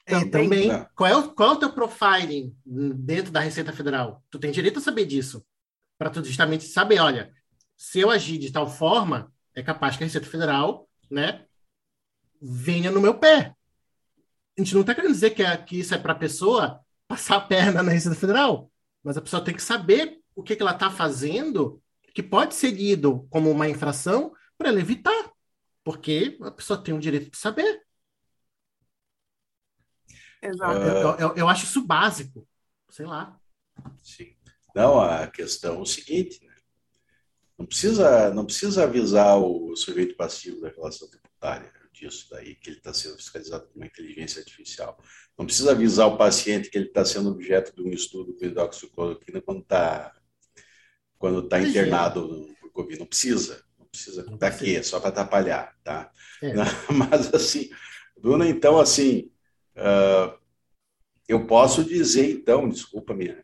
É, também, é. qual, é o, qual é o teu profiling dentro da Receita Federal? Tu tem direito a saber disso. Para tu justamente saber, olha, se eu agir de tal forma, é capaz que a Receita Federal, né, venha no meu pé. A gente não está querendo dizer que, é, que isso é para a pessoa passar a perna na Receita Federal, mas a pessoa tem que saber o que, que ela está fazendo que pode ser lido como uma infração para ela evitar, porque a pessoa tem o direito de saber. Exato. Eu, eu, eu, acho isso básico, sei lá. Sim. Não, a questão é o seguinte, né? não precisa, não precisa avisar o sujeito passivo da relação tributária disso daí, que ele está sendo fiscalizado por uma inteligência artificial. Não precisa avisar o paciente que ele está sendo objeto de um estudo com hidroxicloroquina quando está quando tá internado por Covid. Não precisa precisa. Para quê? Só para atrapalhar, tá? É. Mas assim, Bruna, então assim, uh, eu posso dizer então, desculpa minha,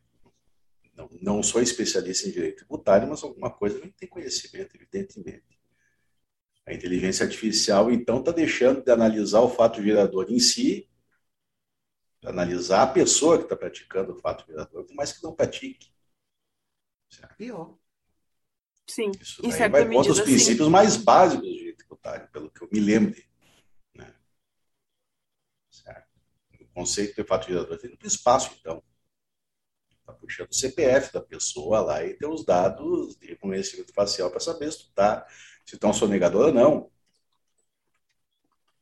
não, não sou especialista em direito tributário, mas alguma coisa não tem conhecimento, evidentemente. A inteligência artificial, então, está deixando de analisar o fato gerador em si, analisar a pessoa que está praticando o fato gerador, por mais que não pratique. Certo? Pior. Sim, Isso em certa vai contra os princípios sim. mais básicos do direito tributário, pelo que eu me lembro. Né? Certo? O conceito de fato gerador tem no espaço, então. Está puxando o CPF da pessoa lá e tem os dados de reconhecimento facial para saber se tu tá, se é um sonegador ou não.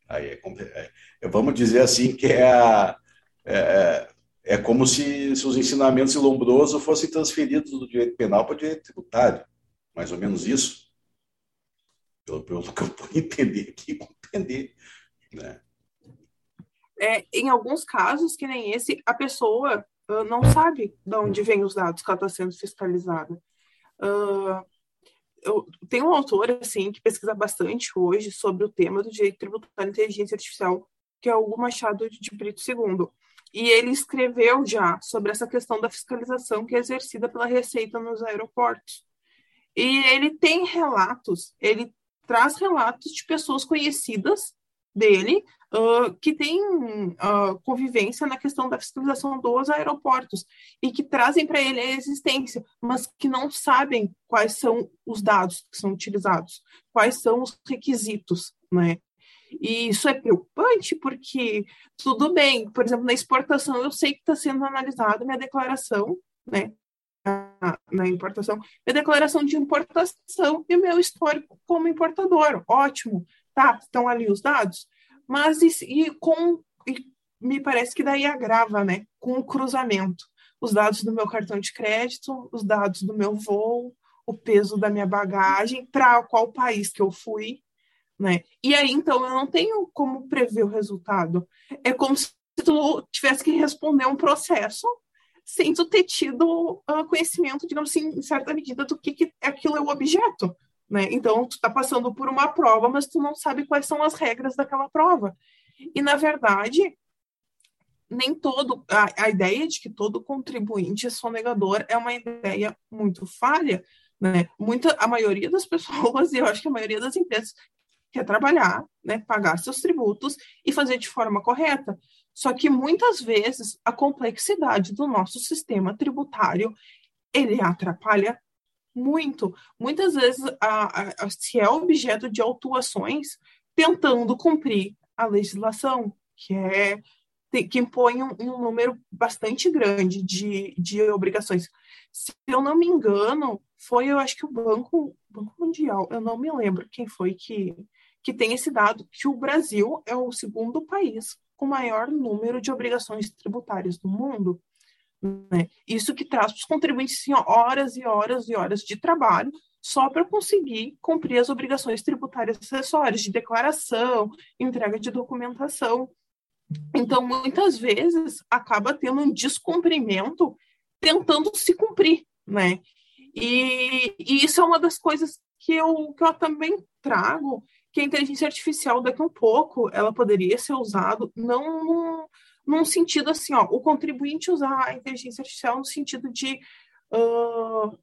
Aí é, é, é, vamos dizer assim que é a, é, é como se, se os ensinamentos de Lombroso fossem transferidos do direito penal para o direito tributário mais ou menos isso, pelo, pelo que eu pude entender aqui, compreender. Né? É, em alguns casos, que nem esse, a pessoa uh, não sabe de onde vêm os dados que ela está sendo fiscalizada. Uh, eu tenho um autor assim que pesquisa bastante hoje sobre o tema do direito tributário e inteligência artificial, que é Hugo Machado de Brito II. E ele escreveu já sobre essa questão da fiscalização que é exercida pela Receita nos aeroportos. E ele tem relatos, ele traz relatos de pessoas conhecidas dele uh, que tem uh, convivência na questão da fiscalização dos aeroportos e que trazem para ele a existência, mas que não sabem quais são os dados que são utilizados, quais são os requisitos, né? E isso é preocupante porque tudo bem, por exemplo, na exportação eu sei que está sendo analisada minha declaração, né? Na importação, minha declaração de importação e meu histórico como importador, ótimo, tá? Estão ali os dados, mas e, e com e me parece que daí agrava, né? Com o cruzamento, os dados do meu cartão de crédito, os dados do meu voo, o peso da minha bagagem, para qual país que eu fui, né? E aí, então, eu não tenho como prever o resultado. É como se tu tivesse que responder um processo sem tu ter tido uh, conhecimento, digamos assim, em certa medida, do que, que aquilo é o objeto. Né? Então, tu está passando por uma prova, mas tu não sabe quais são as regras daquela prova. E, na verdade, nem todo a, a ideia de que todo contribuinte é sonegador é uma ideia muito falha, né? Muita a maioria das pessoas e eu acho que a maioria das empresas quer trabalhar, né, pagar seus tributos e fazer de forma correta. Só que muitas vezes a complexidade do nosso sistema tributário ele atrapalha muito. Muitas vezes a, a, se é objeto de autuações tentando cumprir a legislação, que é que impõe um, um, número bastante grande de, de obrigações. Se eu não me engano, foi, eu acho que o Banco, Banco Mundial, eu não me lembro quem foi que, que tem esse dado, que o Brasil é o segundo país com maior número de obrigações tributárias do mundo. Né? Isso que traz para os contribuintes assim, horas e horas e horas de trabalho só para conseguir cumprir as obrigações tributárias acessórias de declaração, entrega de documentação. Então, muitas vezes, acaba tendo um descumprimento tentando se cumprir, né? E, e isso é uma das coisas que eu, que eu também trago, que a inteligência artificial, daqui a um pouco, ela poderia ser usada não num, num sentido assim, ó, o contribuinte usar a inteligência artificial no sentido de uh,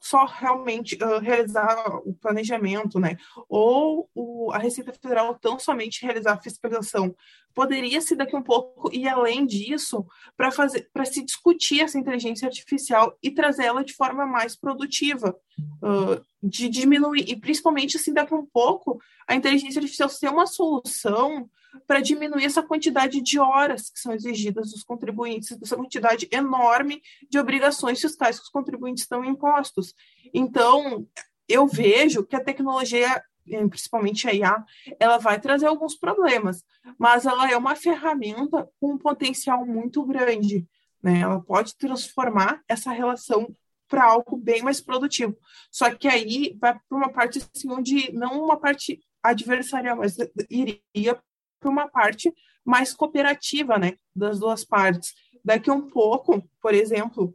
só realmente uh, realizar o planejamento, né? Ou o, a Receita Federal tão somente realizar a fiscalização. Poderia se daqui um pouco ir além disso para fazer para se discutir essa inteligência artificial e trazer ela de forma mais produtiva, uh, de diminuir e principalmente assim daqui um pouco a inteligência artificial ser uma solução para diminuir essa quantidade de horas que são exigidas dos contribuintes, essa quantidade enorme de obrigações fiscais que os contribuintes estão impostos. Então, eu vejo que a tecnologia, principalmente a IA, ela vai trazer alguns problemas, mas ela é uma ferramenta com um potencial muito grande. Né? Ela pode transformar essa relação para algo bem mais produtivo. Só que aí vai para uma parte assim, onde não uma parte adversarial, mas iria para uma parte mais cooperativa, né, das duas partes. Daqui um pouco, por exemplo,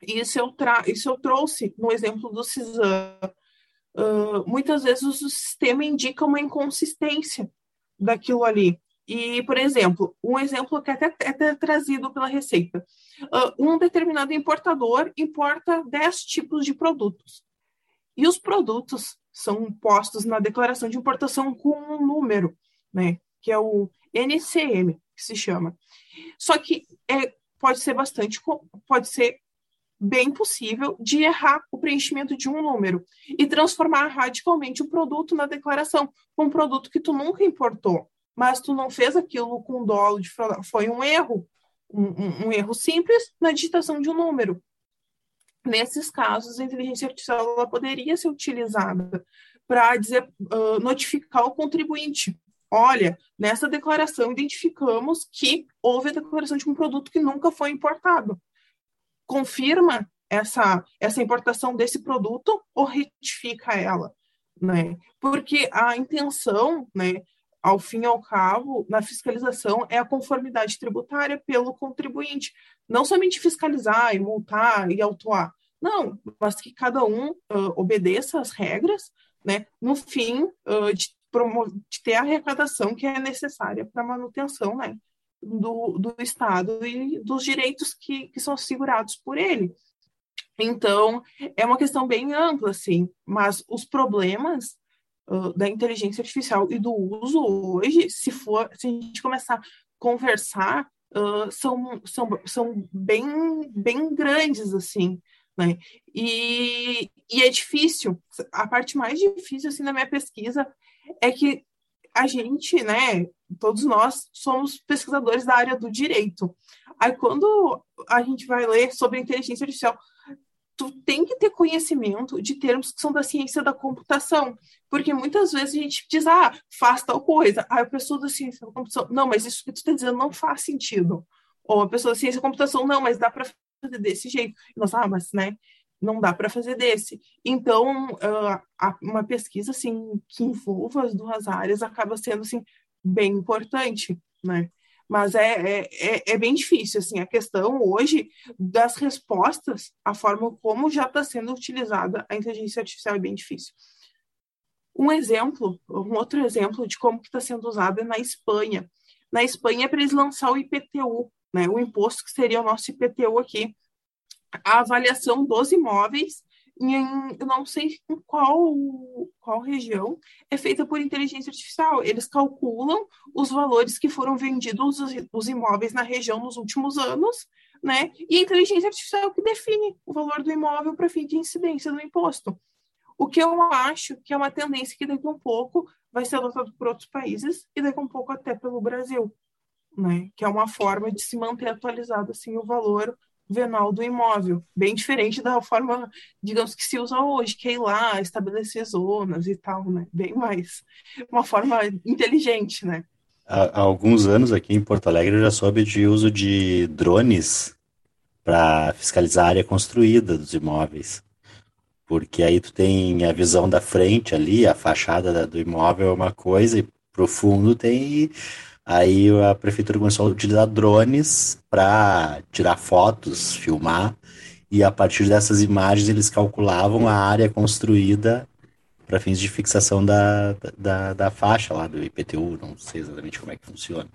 isso eu, tra isso eu trouxe no exemplo do CISAM. Uh, muitas vezes o sistema indica uma inconsistência daquilo ali. E, por exemplo, um exemplo que é até, é até trazido pela Receita. Uh, um determinado importador importa 10 tipos de produtos. E os produtos são postos na declaração de importação com um número, né? que é o NCM, que se chama. Só que é, pode ser bastante, pode ser bem possível de errar o preenchimento de um número e transformar radicalmente o produto na declaração, um produto que tu nunca importou, mas tu não fez aquilo com dolo de foi um erro, um, um, erro simples na digitação de um número. Nesses casos, a inteligência artificial poderia ser utilizada para uh, notificar o contribuinte olha, nessa declaração identificamos que houve a declaração de um produto que nunca foi importado. Confirma essa, essa importação desse produto ou retifica ela, né? Porque a intenção, né, ao fim e ao cabo, na fiscalização é a conformidade tributária pelo contribuinte, não somente fiscalizar e multar e autuar, não, mas que cada um uh, obedeça às regras, né, no fim uh, de de ter a arrecadação que é necessária para manutenção né, do, do Estado e dos direitos que, que são assegurados por ele. Então, é uma questão bem ampla, assim, mas os problemas da inteligência artificial e do uso hoje, se for, se a gente começar a conversar, uh, são, são, são bem, bem grandes, assim, né? E, e é difícil. A parte mais difícil, assim, da minha pesquisa é que a gente, né, todos nós somos pesquisadores da área do direito. Aí quando a gente vai ler sobre inteligência artificial, tu tem que ter conhecimento de termos que são da ciência da computação, porque muitas vezes a gente diz, ah, faz tal coisa, aí a pessoa da ciência da computação, não, mas isso que tu está dizendo não faz sentido, ou a pessoa da ciência da computação, não, mas dá para fazer desse jeito, e nós, ah, mas, né, não dá para fazer desse. Então, uh, uma pesquisa, assim, que envolva as duas áreas acaba sendo, assim, bem importante, né, mas é, é, é, é, bem difícil, assim, a questão hoje das respostas, a forma como já está sendo utilizada a inteligência artificial é bem difícil. Um exemplo, um outro exemplo de como está sendo usada é na Espanha. Na Espanha, é para eles lançar o IPTU, né, o imposto que seria o nosso IPTU aqui, a avaliação dos imóveis em, eu não sei em qual, qual região, é feita por inteligência artificial. Eles calculam os valores que foram vendidos os, os imóveis na região nos últimos anos, né? E a inteligência artificial que define o valor do imóvel para fim de incidência do imposto. O que eu acho que é uma tendência que daqui a um pouco vai ser adotado por outros países e daqui a um pouco até pelo Brasil, né? Que é uma forma de se manter atualizado assim o valor venal do imóvel, bem diferente da forma, digamos, que se usa hoje, que é ir lá, estabelecer zonas e tal, né? Bem mais, uma forma inteligente, né? Há, há alguns anos aqui em Porto Alegre eu já soube de uso de drones para fiscalizar a área construída dos imóveis. Porque aí tu tem a visão da frente ali, a fachada do imóvel é uma coisa, e pro fundo tem Aí a prefeitura começou a utilizar drones para tirar fotos, filmar, e a partir dessas imagens eles calculavam a área construída para fins de fixação da, da, da, faixa lá do IPTU, não sei exatamente como é que funciona.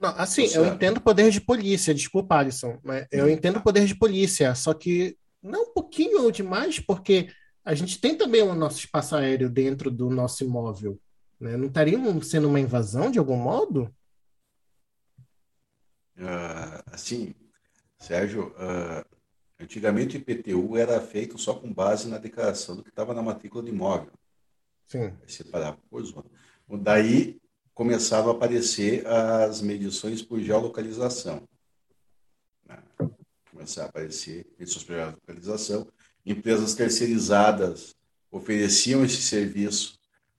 Não, assim, eu entendo o poder de polícia, desculpa, Alisson, mas eu entendo o poder de polícia, só que não um pouquinho demais, porque a gente tem também o nosso espaço aéreo dentro do nosso imóvel. Né? Não estaria sendo uma invasão de algum modo? Uh, assim, Sérgio, uh, antigamente o IPTU era feito só com base na declaração do que estava na matrícula do imóvel. Sim. Separava por zona. Daí começaram a aparecer as medições por geolocalização. Né? Começaram a aparecer medições por geolocalização. Empresas terceirizadas ofereciam esse serviço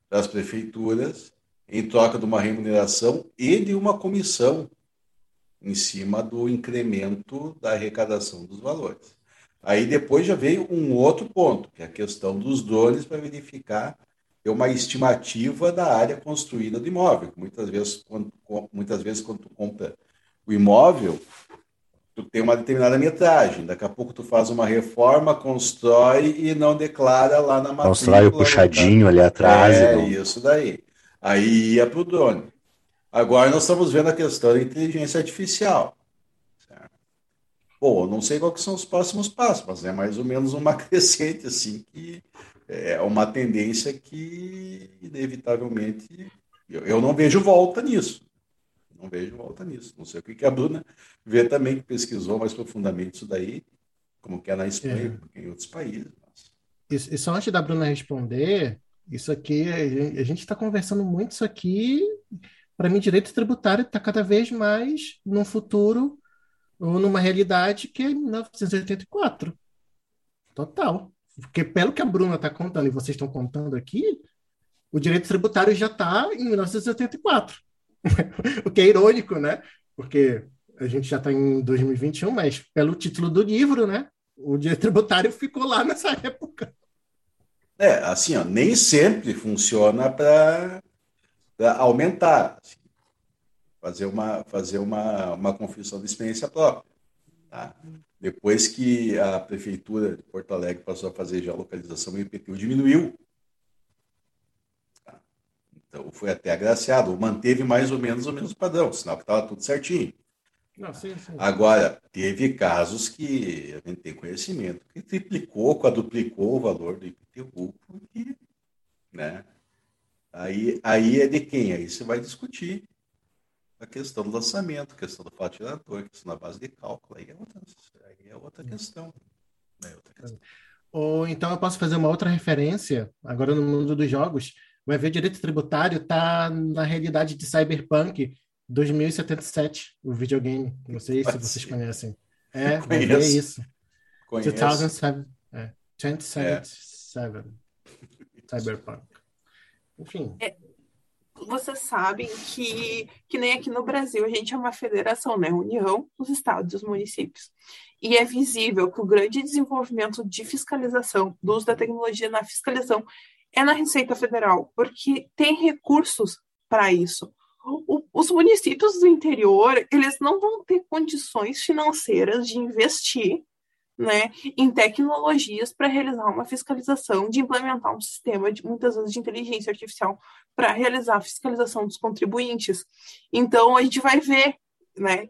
para as prefeituras em troca de uma remuneração e de uma comissão em cima do incremento da arrecadação dos valores. Aí depois já veio um outro ponto, que é a questão dos drones para verificar uma estimativa da área construída do imóvel. Muitas vezes, quando, muitas vezes, quando tu compra o imóvel, tu tem uma determinada metragem. Daqui a pouco tu faz uma reforma, constrói e não declara lá na matrícula. Constrói o puxadinho ali atrás. É, não... isso daí. Aí ia para o drone. Agora nós estamos vendo a questão da inteligência artificial. Certo? Bom, eu não sei quais são os próximos passos, mas é mais ou menos uma crescente, assim, que é uma tendência que, inevitavelmente, eu, eu não vejo volta nisso. Não vejo volta nisso. Não sei o que, que a Bruna vê também, que pesquisou mais profundamente isso daí, como que é na Espanha, é. em outros países. E, só antes da Bruna responder, isso aqui, a gente está conversando muito isso aqui para mim, direito tributário está cada vez mais num futuro ou numa realidade que é 1984. Total. Porque pelo que a Bruna está contando e vocês estão contando aqui, o direito tributário já está em 1984. o que é irônico, né? Porque a gente já está em 2021, mas pelo título do livro, né? O direito tributário ficou lá nessa época. É, assim, ó, nem sempre funciona para aumentar, assim, fazer uma fazer uma, uma confissão de experiência própria. Tá? Depois que a prefeitura de Porto Alegre passou a fazer geolocalização, o IPTU diminuiu. Tá? Então foi até agraciado, manteve mais ou menos o mesmo padrão, sinal que estava tudo certinho. Não, sim, sim. Agora, teve casos que a gente tem conhecimento que triplicou, quadruplicou o valor do IPTU, porque, né? Aí, aí é de quem? Aí você vai discutir a questão do lançamento, a questão do fatiador, a questão da base de cálculo. Aí é outra, aí é outra questão. É outra questão. Ou então eu posso fazer uma outra referência, agora no mundo dos jogos. O EV Direito Tributário está na realidade de Cyberpunk 2077, o videogame. Não sei se vocês conhecem. É, é isso. Conheço. 2007. É, 2077. É. Cyberpunk. Enfim. É, vocês sabem que, que nem aqui no Brasil a gente é uma federação, né? União dos estados e dos municípios. E é visível que o grande desenvolvimento de fiscalização, do uso da tecnologia na fiscalização, é na Receita Federal, porque tem recursos para isso. O, os municípios do interior, eles não vão ter condições financeiras de investir né, em tecnologias para realizar uma fiscalização, de implementar um sistema de muitas vezes de inteligência artificial para realizar a fiscalização dos contribuintes. Então a gente vai ver, né,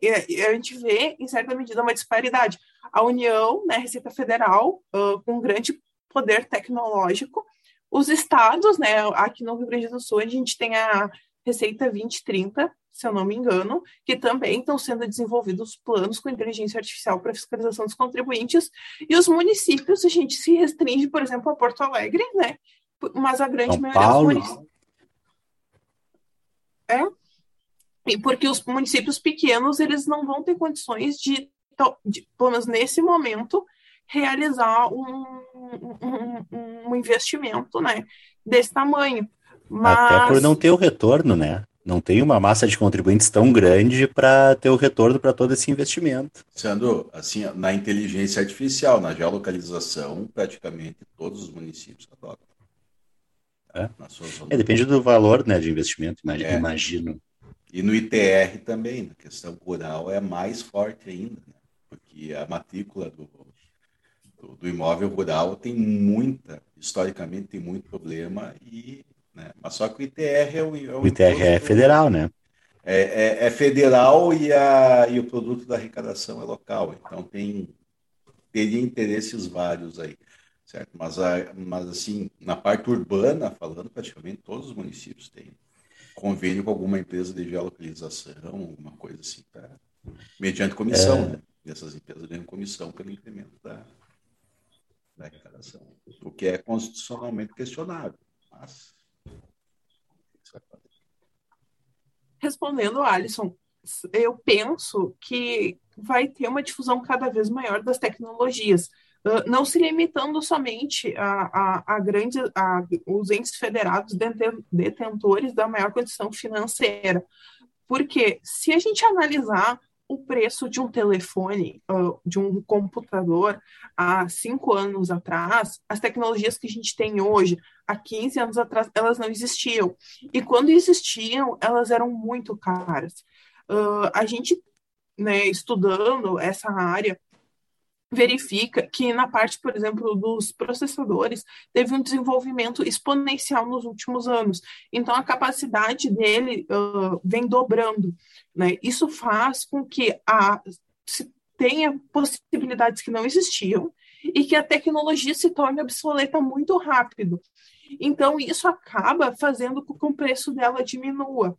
a gente vê em certa medida uma disparidade. A União, né, Receita Federal, uh, com grande poder tecnológico, os estados, né, aqui no Rio Grande do Sul a gente tem a Receita 2030, se eu não me engano, que também estão sendo desenvolvidos planos com inteligência artificial para fiscalização dos contribuintes, e os municípios, a gente se restringe, por exemplo, a Porto Alegre, né? Mas a grande São maioria Paulo. dos municípios. É. E porque os municípios pequenos, eles não vão ter condições de, de pelo menos nesse momento, realizar um, um, um investimento, né, desse tamanho. Mas... Até por não ter o retorno, né? Não tem uma massa de contribuintes tão grande para ter o retorno para todo esse investimento. Sendo assim, na inteligência artificial, na geolocalização, praticamente todos os municípios adotam. É. é depende do valor né, de investimento, é. imagino. E no ITR também, na questão rural, é mais forte ainda, né? porque a matrícula do, do, do imóvel rural tem muita, historicamente tem muito problema e né? Mas só que o ITR é o. É o, o ITR é federal, né? É, é, é, federal e, a, e o produto da arrecadação é local. Então tem teria interesses vários aí, certo? Mas, a, mas assim, na parte urbana, falando, praticamente todos os municípios têm convênio com alguma empresa de geolocalização, alguma coisa assim, tá? mediante comissão, é... né? E essas empresas ganham comissão pelo incremento da, da arrecadação, o que é constitucionalmente questionável. Mas Respondendo, Alisson, eu penso que vai ter uma difusão cada vez maior das tecnologias, não se limitando somente a, a, a, grande, a os entes federados detentores da maior condição financeira. Porque se a gente analisar o preço de um telefone, de um computador, há cinco anos atrás, as tecnologias que a gente tem hoje, há 15 anos atrás, elas não existiam. E quando existiam, elas eram muito caras. A gente, né, estudando essa área, verifica que na parte, por exemplo, dos processadores, teve um desenvolvimento exponencial nos últimos anos. Então, a capacidade dele uh, vem dobrando. Né? Isso faz com que a, se tenha possibilidades que não existiam e que a tecnologia se torne obsoleta muito rápido. Então, isso acaba fazendo com que o preço dela diminua.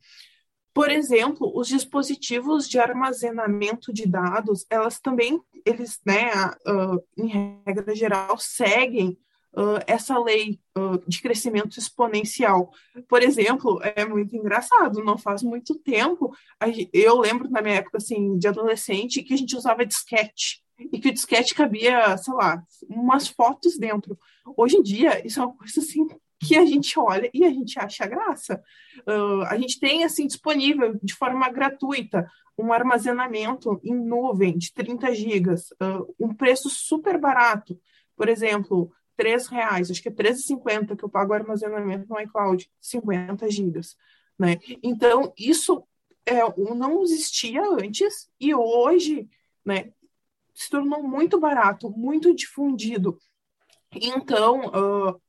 Por exemplo, os dispositivos de armazenamento de dados, elas também, eles, né, uh, em regra geral, seguem uh, essa lei uh, de crescimento exponencial. Por exemplo, é muito engraçado, não faz muito tempo, eu lembro na minha época, assim, de adolescente, que a gente usava disquete, e que o disquete cabia, sei lá, umas fotos dentro. Hoje em dia, isso é uma coisa assim que a gente olha e a gente acha graça. Uh, a gente tem assim disponível de forma gratuita um armazenamento em nuvem de 30 gigas, uh, um preço super barato. Por exemplo, três reais, acho que é 13,50 que eu pago armazenamento no iCloud, 50 gigas. Né? Então, isso é, não existia antes e hoje né, se tornou muito barato, muito difundido. Então, uh,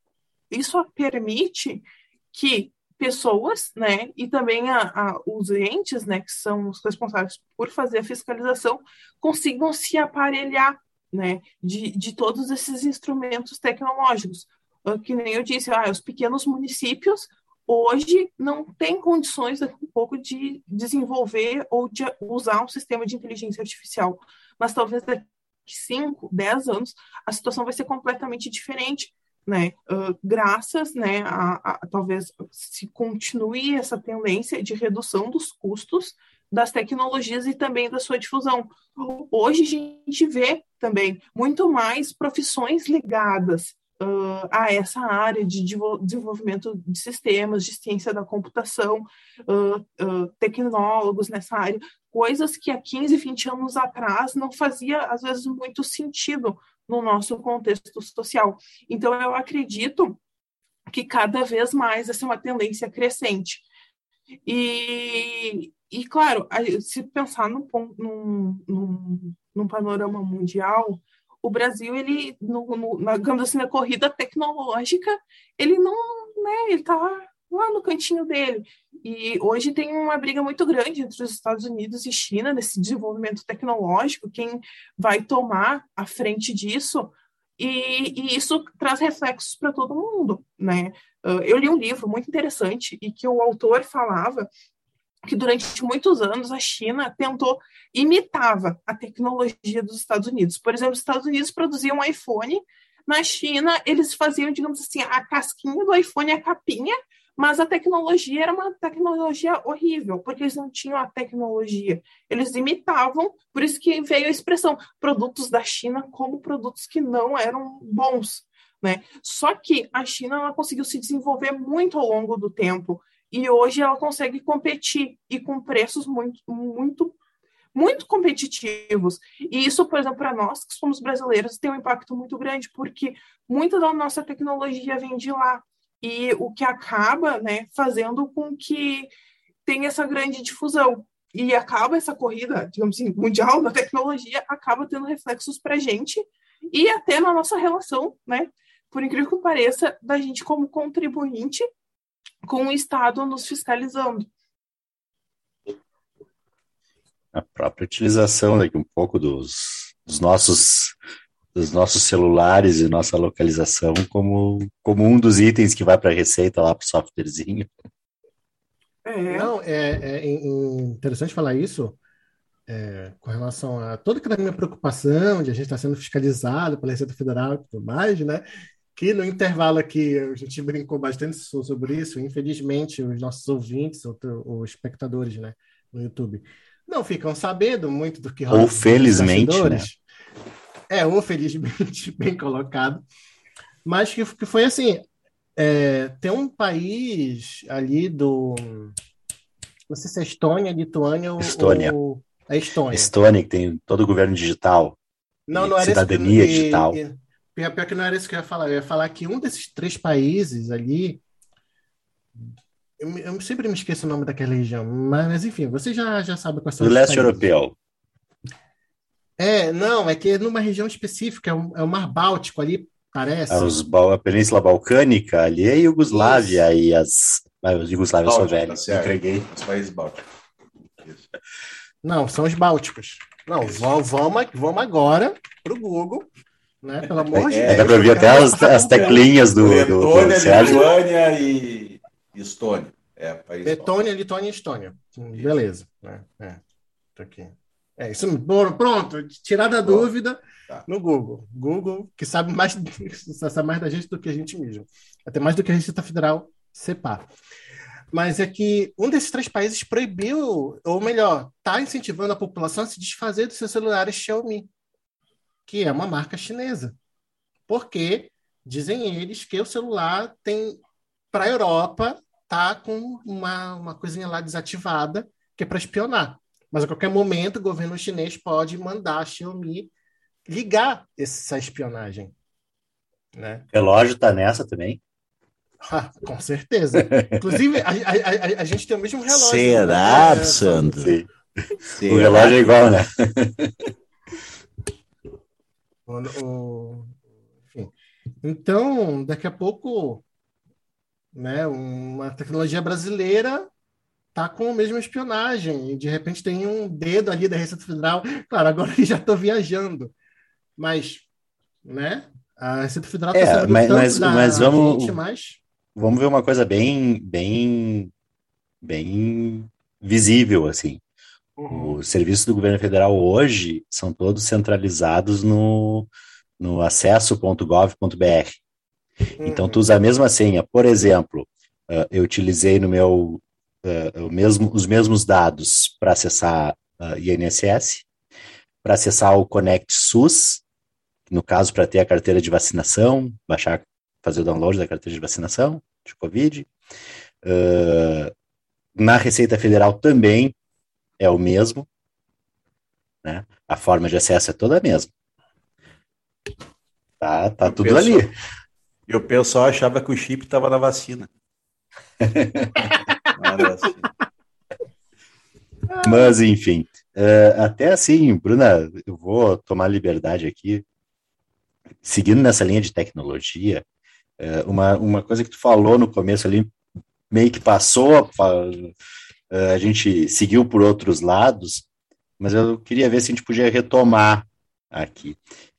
isso permite que pessoas, né, e também a, a, os entes, né, que são os responsáveis por fazer a fiscalização, consigam se aparelhar, né, de, de todos esses instrumentos tecnológicos. Uh, que nem eu disse, ah, os pequenos municípios hoje não tem condições daqui um pouco de desenvolver ou de usar um sistema de inteligência artificial. Mas talvez daqui 5, 10 anos a situação vai ser completamente diferente. Né, uh, graças, né, a, a, talvez se continue essa tendência de redução dos custos das tecnologias e também da sua difusão. Hoje a gente vê também muito mais profissões ligadas uh, a essa área de desenvolvimento de sistemas, de ciência da computação, uh, tecnólogos nessa área, coisas que há 15, 20 anos atrás não fazia, às vezes, muito sentido no nosso contexto social. Então, eu acredito que cada vez mais essa é uma tendência crescente. E, e claro, se pensar num, num, num, num panorama mundial, o Brasil, ele, no, no, na, assim, na corrida tecnológica, ele não, né, ele tá lá no cantinho dele. E hoje tem uma briga muito grande entre os Estados Unidos e China nesse desenvolvimento tecnológico, quem vai tomar a frente disso, e, e isso traz reflexos para todo mundo, né? Eu li um livro muito interessante e que o autor falava que durante muitos anos a China tentou imitava a tecnologia dos Estados Unidos. Por exemplo, os Estados Unidos produziam um iPhone, na China eles faziam, digamos assim, a casquinha do iPhone, a capinha, mas a tecnologia era uma tecnologia horrível, porque eles não tinham a tecnologia. Eles imitavam, por isso que veio a expressão produtos da China como produtos que não eram bons. Né? Só que a China ela conseguiu se desenvolver muito ao longo do tempo e hoje ela consegue competir e com preços muito, muito, muito competitivos. E isso, por exemplo, para nós que somos brasileiros, tem um impacto muito grande, porque muita da nossa tecnologia vem de lá. E o que acaba né, fazendo com que tenha essa grande difusão. E acaba essa corrida, digamos assim, mundial da tecnologia, acaba tendo reflexos para a gente e até na nossa relação, né? Por incrível que pareça, da gente como contribuinte com o Estado nos fiscalizando. A própria utilização daqui um pouco dos, dos nossos dos nossos celulares e nossa localização como, como um dos itens que vai para a receita lá para o softwarezinho. É. Não, é, é, interessante falar isso é, com relação a toda aquela minha preocupação de a gente estar tá sendo fiscalizado pela Receita Federal e tudo mais, né? que no intervalo aqui a gente brincou bastante sobre isso. Infelizmente, os nossos ouvintes, os espectadores, né, no YouTube, não ficam sabendo muito do que rola. Ou felizmente, né? É, ou felizmente, bem colocado. Mas que, que foi assim: é, tem um país ali do. Não sei se é Estônia, Lituânia Estônia. ou. A Estônia. Estônia, que tem todo o governo digital. Não, não era cidadania esse, digital. E, Pior, pior que não era isso que eu ia falar. Eu ia falar que um desses três países ali. Eu, eu sempre me esqueço o nome daquela região, mas enfim, você já, já sabe quais são Do leste países. europeu. É, não, é que é numa região específica, é o, é o Mar Báltico ali, parece. É os, a Península Balcânica, ali é a Iugoslávia isso. e as. Ah, os Iugoslávia são velhos. Tá entreguei os países bálticos. Não, são os bálticos. Não, vamos, vamos agora para o Google né? Pelo amor de é, Deus. Dá para ver até as, as teclinhas do, Letônia, Lituânia e Estônia. É, país Letônia, Lituânia e Estônia. Isso. Beleza. É, é. Tô aqui. É, isso, pronto, tirar da dúvida tá. no Google. Google, que sabe mais, sabe mais da gente do que a gente mesmo. Até mais do que a Receita Federal CEPA. Mas é que um desses três países proibiu, ou melhor, está incentivando a população a se desfazer dos seus celulares Xiaomi que é uma marca chinesa. Porque dizem eles que o celular tem para a Europa tá com uma, uma coisinha lá desativada que é para espionar. Mas a qualquer momento o governo chinês pode mandar a Xiaomi ligar essa espionagem. Né? O relógio está nessa também? Ah, com certeza. Inclusive, a, a, a, a, gente tem o mesmo relógio. Será, né? Sandro? O relógio é igual, né? O, o, enfim. Então, daqui a pouco, né, uma tecnologia brasileira tá com a mesma espionagem e de repente tem um dedo ali da Receita Federal. Claro, agora já estou viajando, mas, né? A Receita Federal está é, mas, mas, mas vamos, gente, mas... vamos ver uma coisa bem, bem, bem visível, assim. Uhum. Os serviços do governo federal hoje são todos centralizados no, no acesso.gov.br. Uhum. Então, tu usa a mesma senha. Por exemplo, uh, eu utilizei no meu uh, mesmo, os mesmos dados para acessar uh, INSS, para acessar o Connect SUS, no caso, para ter a carteira de vacinação, baixar, fazer o download da carteira de vacinação de Covid. Uh, na Receita Federal também é o mesmo, né? A forma de acesso é toda a mesma. Tá, tá tudo pessoal, ali. E o pessoal achava que o chip estava na vacina. assim. Mas, enfim, uh, até assim, Bruna, eu vou tomar liberdade aqui, seguindo nessa linha de tecnologia, uh, uma, uma coisa que tu falou no começo ali, meio que passou, uh, a gente seguiu por outros lados, mas eu queria ver se a gente podia retomar aqui.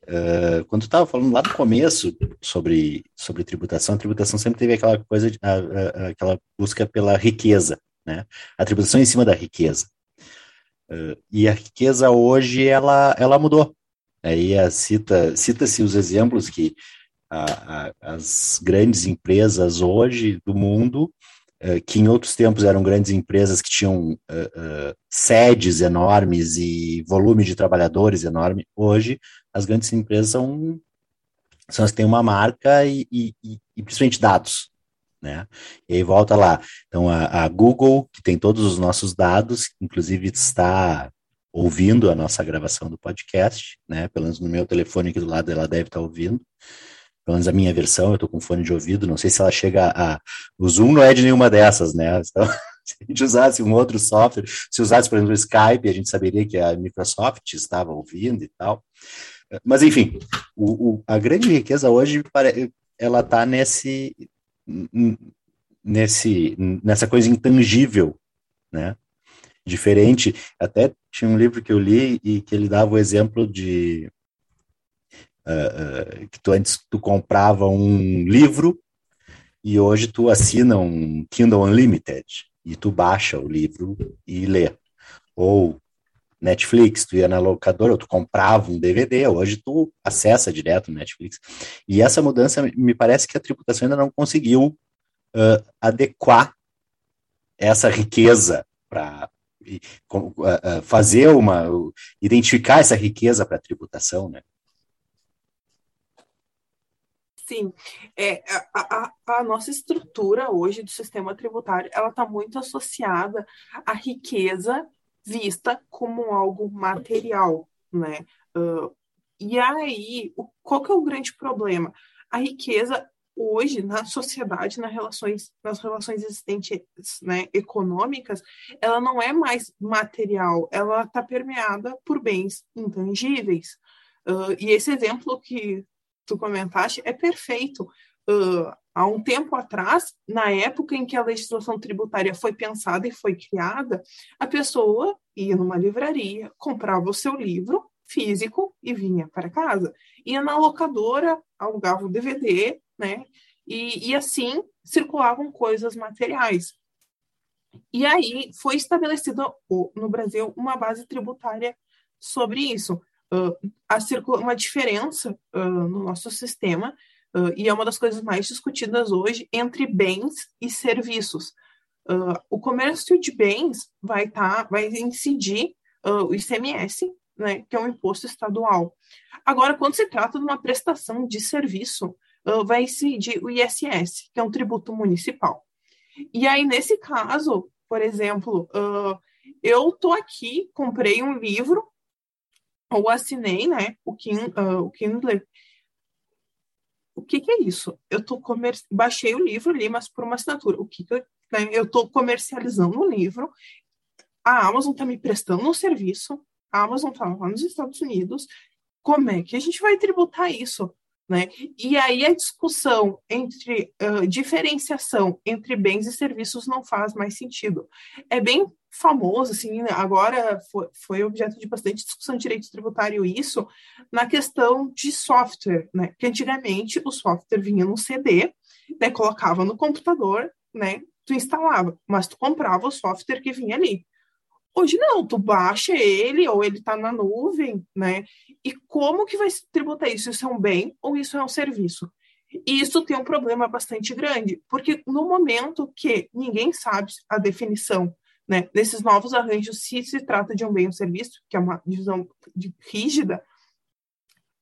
Uh, quando tu estava falando lá no começo sobre, sobre tributação, a tributação sempre teve aquela coisa, de, a, a, aquela busca pela riqueza, né? A tributação em cima da riqueza. Uh, e a riqueza hoje, ela, ela mudou. Aí cita, cita-se os exemplos que a, as grandes empresas hoje do mundo eh, que em outros tempos eram grandes empresas que tinham uh, uh, sedes enormes e volume de trabalhadores enorme, hoje as grandes empresas são, são as que têm uma marca e, e, e principalmente dados. Né? E aí volta lá. Então, a, a, Google, que tem todos os nossos dados, inclusive está ouvindo a nossa gravação do podcast, né? Pelo menos no meu telefone aqui do lado ela deve estar ouvindo pelo menos a minha versão, eu estou com fone de ouvido, não sei se ela chega a. O Zoom não é de nenhuma dessas, né? Então, se a gente usasse um outro software, se usasse, por exemplo, o Skype, a gente saberia que a Microsoft estava ouvindo e tal. Mas, enfim, o, o, a grande riqueza hoje, ela está nesse, nesse, nessa coisa intangível, né? Diferente, até tinha um livro que eu li e que ele dava o exemplo de uh, que tu antes tu comprava um livro e hoje tu assina um Kindle Unlimited e tu baixa o livro e lê. Ou Netflix, tu ia na locadora, tu comprava um DVD, hoje tu acessa direto no Netflix. E essa mudança, me parece que a tributação ainda não conseguiu uh, adequar essa riqueza para uh, fazer uma, identificar essa riqueza para a tributação, né? Sim, é, a, a, a, nossa estrutura hoje do sistema tributário, ela está muito associada à riqueza vista como algo material, né? Uh, e aí, o, qual que é o grande problema? A riqueza hoje na sociedade, nas relações, nas relações existentes, né, econômicas, ela não é mais material, ela está permeada por bens intangíveis. Uh, e esse exemplo que tu comentaste é perfeito. Uh, há um tempo atrás, na época em que a legislação tributária foi pensada e foi criada, a pessoa ia numa livraria, comprava o seu livro físico e vinha para casa. Ia na locadora, alugava o DVD, né? E, e assim circulavam coisas materiais. E aí foi estabelecida no Brasil uma base tributária sobre isso uh, uma diferença uh, no nosso sistema, uh, e é uma das coisas mais discutidas hoje, entre bens e serviços. o comércio de bens vai, tá, vai incidir o ICMS, né, que é um imposto estadual. Agora, quando se trata de uma prestação de serviço, vai incidir o ISS, que é um tributo municipal. E aí, nesse caso, por exemplo, eu estou aqui, comprei um livro ou assinei, né, o, uh, o Kindle. O que, que é isso? Eu tô comer... baixei o livro ali, mas por uma assinatura. O que, que eu né, estou comercializando o livro? A Amazon está me prestando um serviço. A Amazon está lá nos Estados Unidos. Como é que a gente vai tributar isso? Né? E aí a discussão entre uh, diferenciação entre bens e serviços não faz mais sentido. É bem famoso, assim, agora foi, foi objeto de bastante discussão de direito tributário isso, na questão de software, né? Que antigamente o software vinha no CD né, colocava no computador, né, tu instalava, mas tu comprava o software que vinha ali. Hoje não, tu baixa ele ou ele está na nuvem, né? E como que vai se tributar isso? Isso é um bem ou isso é um serviço? E isso tem um problema bastante grande, porque no momento que ninguém sabe a definição né, desses novos arranjos, se se trata de um bem ou serviço, que é uma divisão rígida,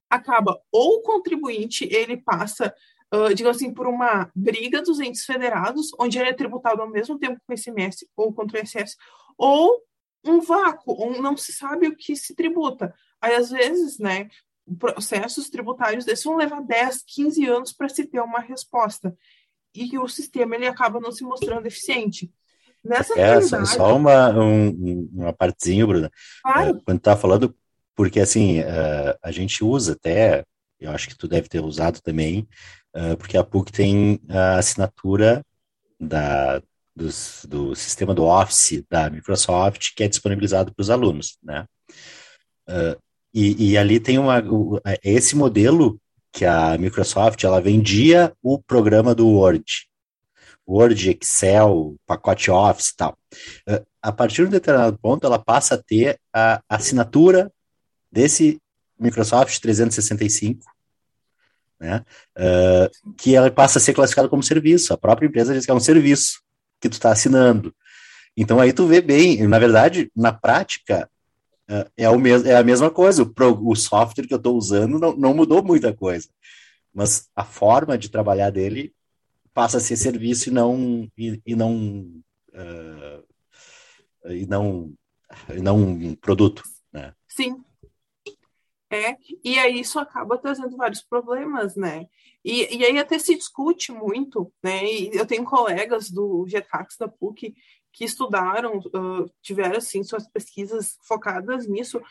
acaba ou o contribuinte ele passa, uh, digamos assim, por uma briga dos entes federados, onde ele é tributado ao mesmo tempo com o ICMS ou contra o ISS, ou um vácuo, ou não se sabe o que se tributa. Aí, às vezes, né, processos tributários desses vão levar 10, 15 anos para se ter uma resposta. E que o sistema ele acaba não se mostrando eficiente. Nessa é, realidade... só uma, um, uma partezinha, Bruna. Claro. Uh, quando tá falando, porque assim, uh, a gente usa até, eu acho que tu deve ter usado também, uh, porque a PUC tem a assinatura da, dos, do sistema do Office da Microsoft, que é disponibilizado para os alunos, né? Uh, e, e, ali tem uma, esse modelo que a Microsoft, ela vendia o programa do Word, Word, Excel, pacote Office e tal. Uh, a partir de um determinado ponto, ela passa a ter a assinatura desse Microsoft 365, né? Uh, que ela passa a ser classificada como serviço. A própria empresa diz que é um serviço que tu está assinando. Então aí tu vê bem, na verdade, na prática, uh, é, o mes é a mesma coisa. O, pro, o software que eu estou usando não, não mudou muita coisa. Mas a forma de trabalhar dele passa a ser serviço e não e, e não uh, e não e não um produto, né? Sim, é, e aí isso acaba trazendo vários problemas, né? E, e aí até se discute muito, né? E eu tenho colegas do GETAX da PUC que estudaram, uh, tiveram assim suas pesquisas focadas nisso.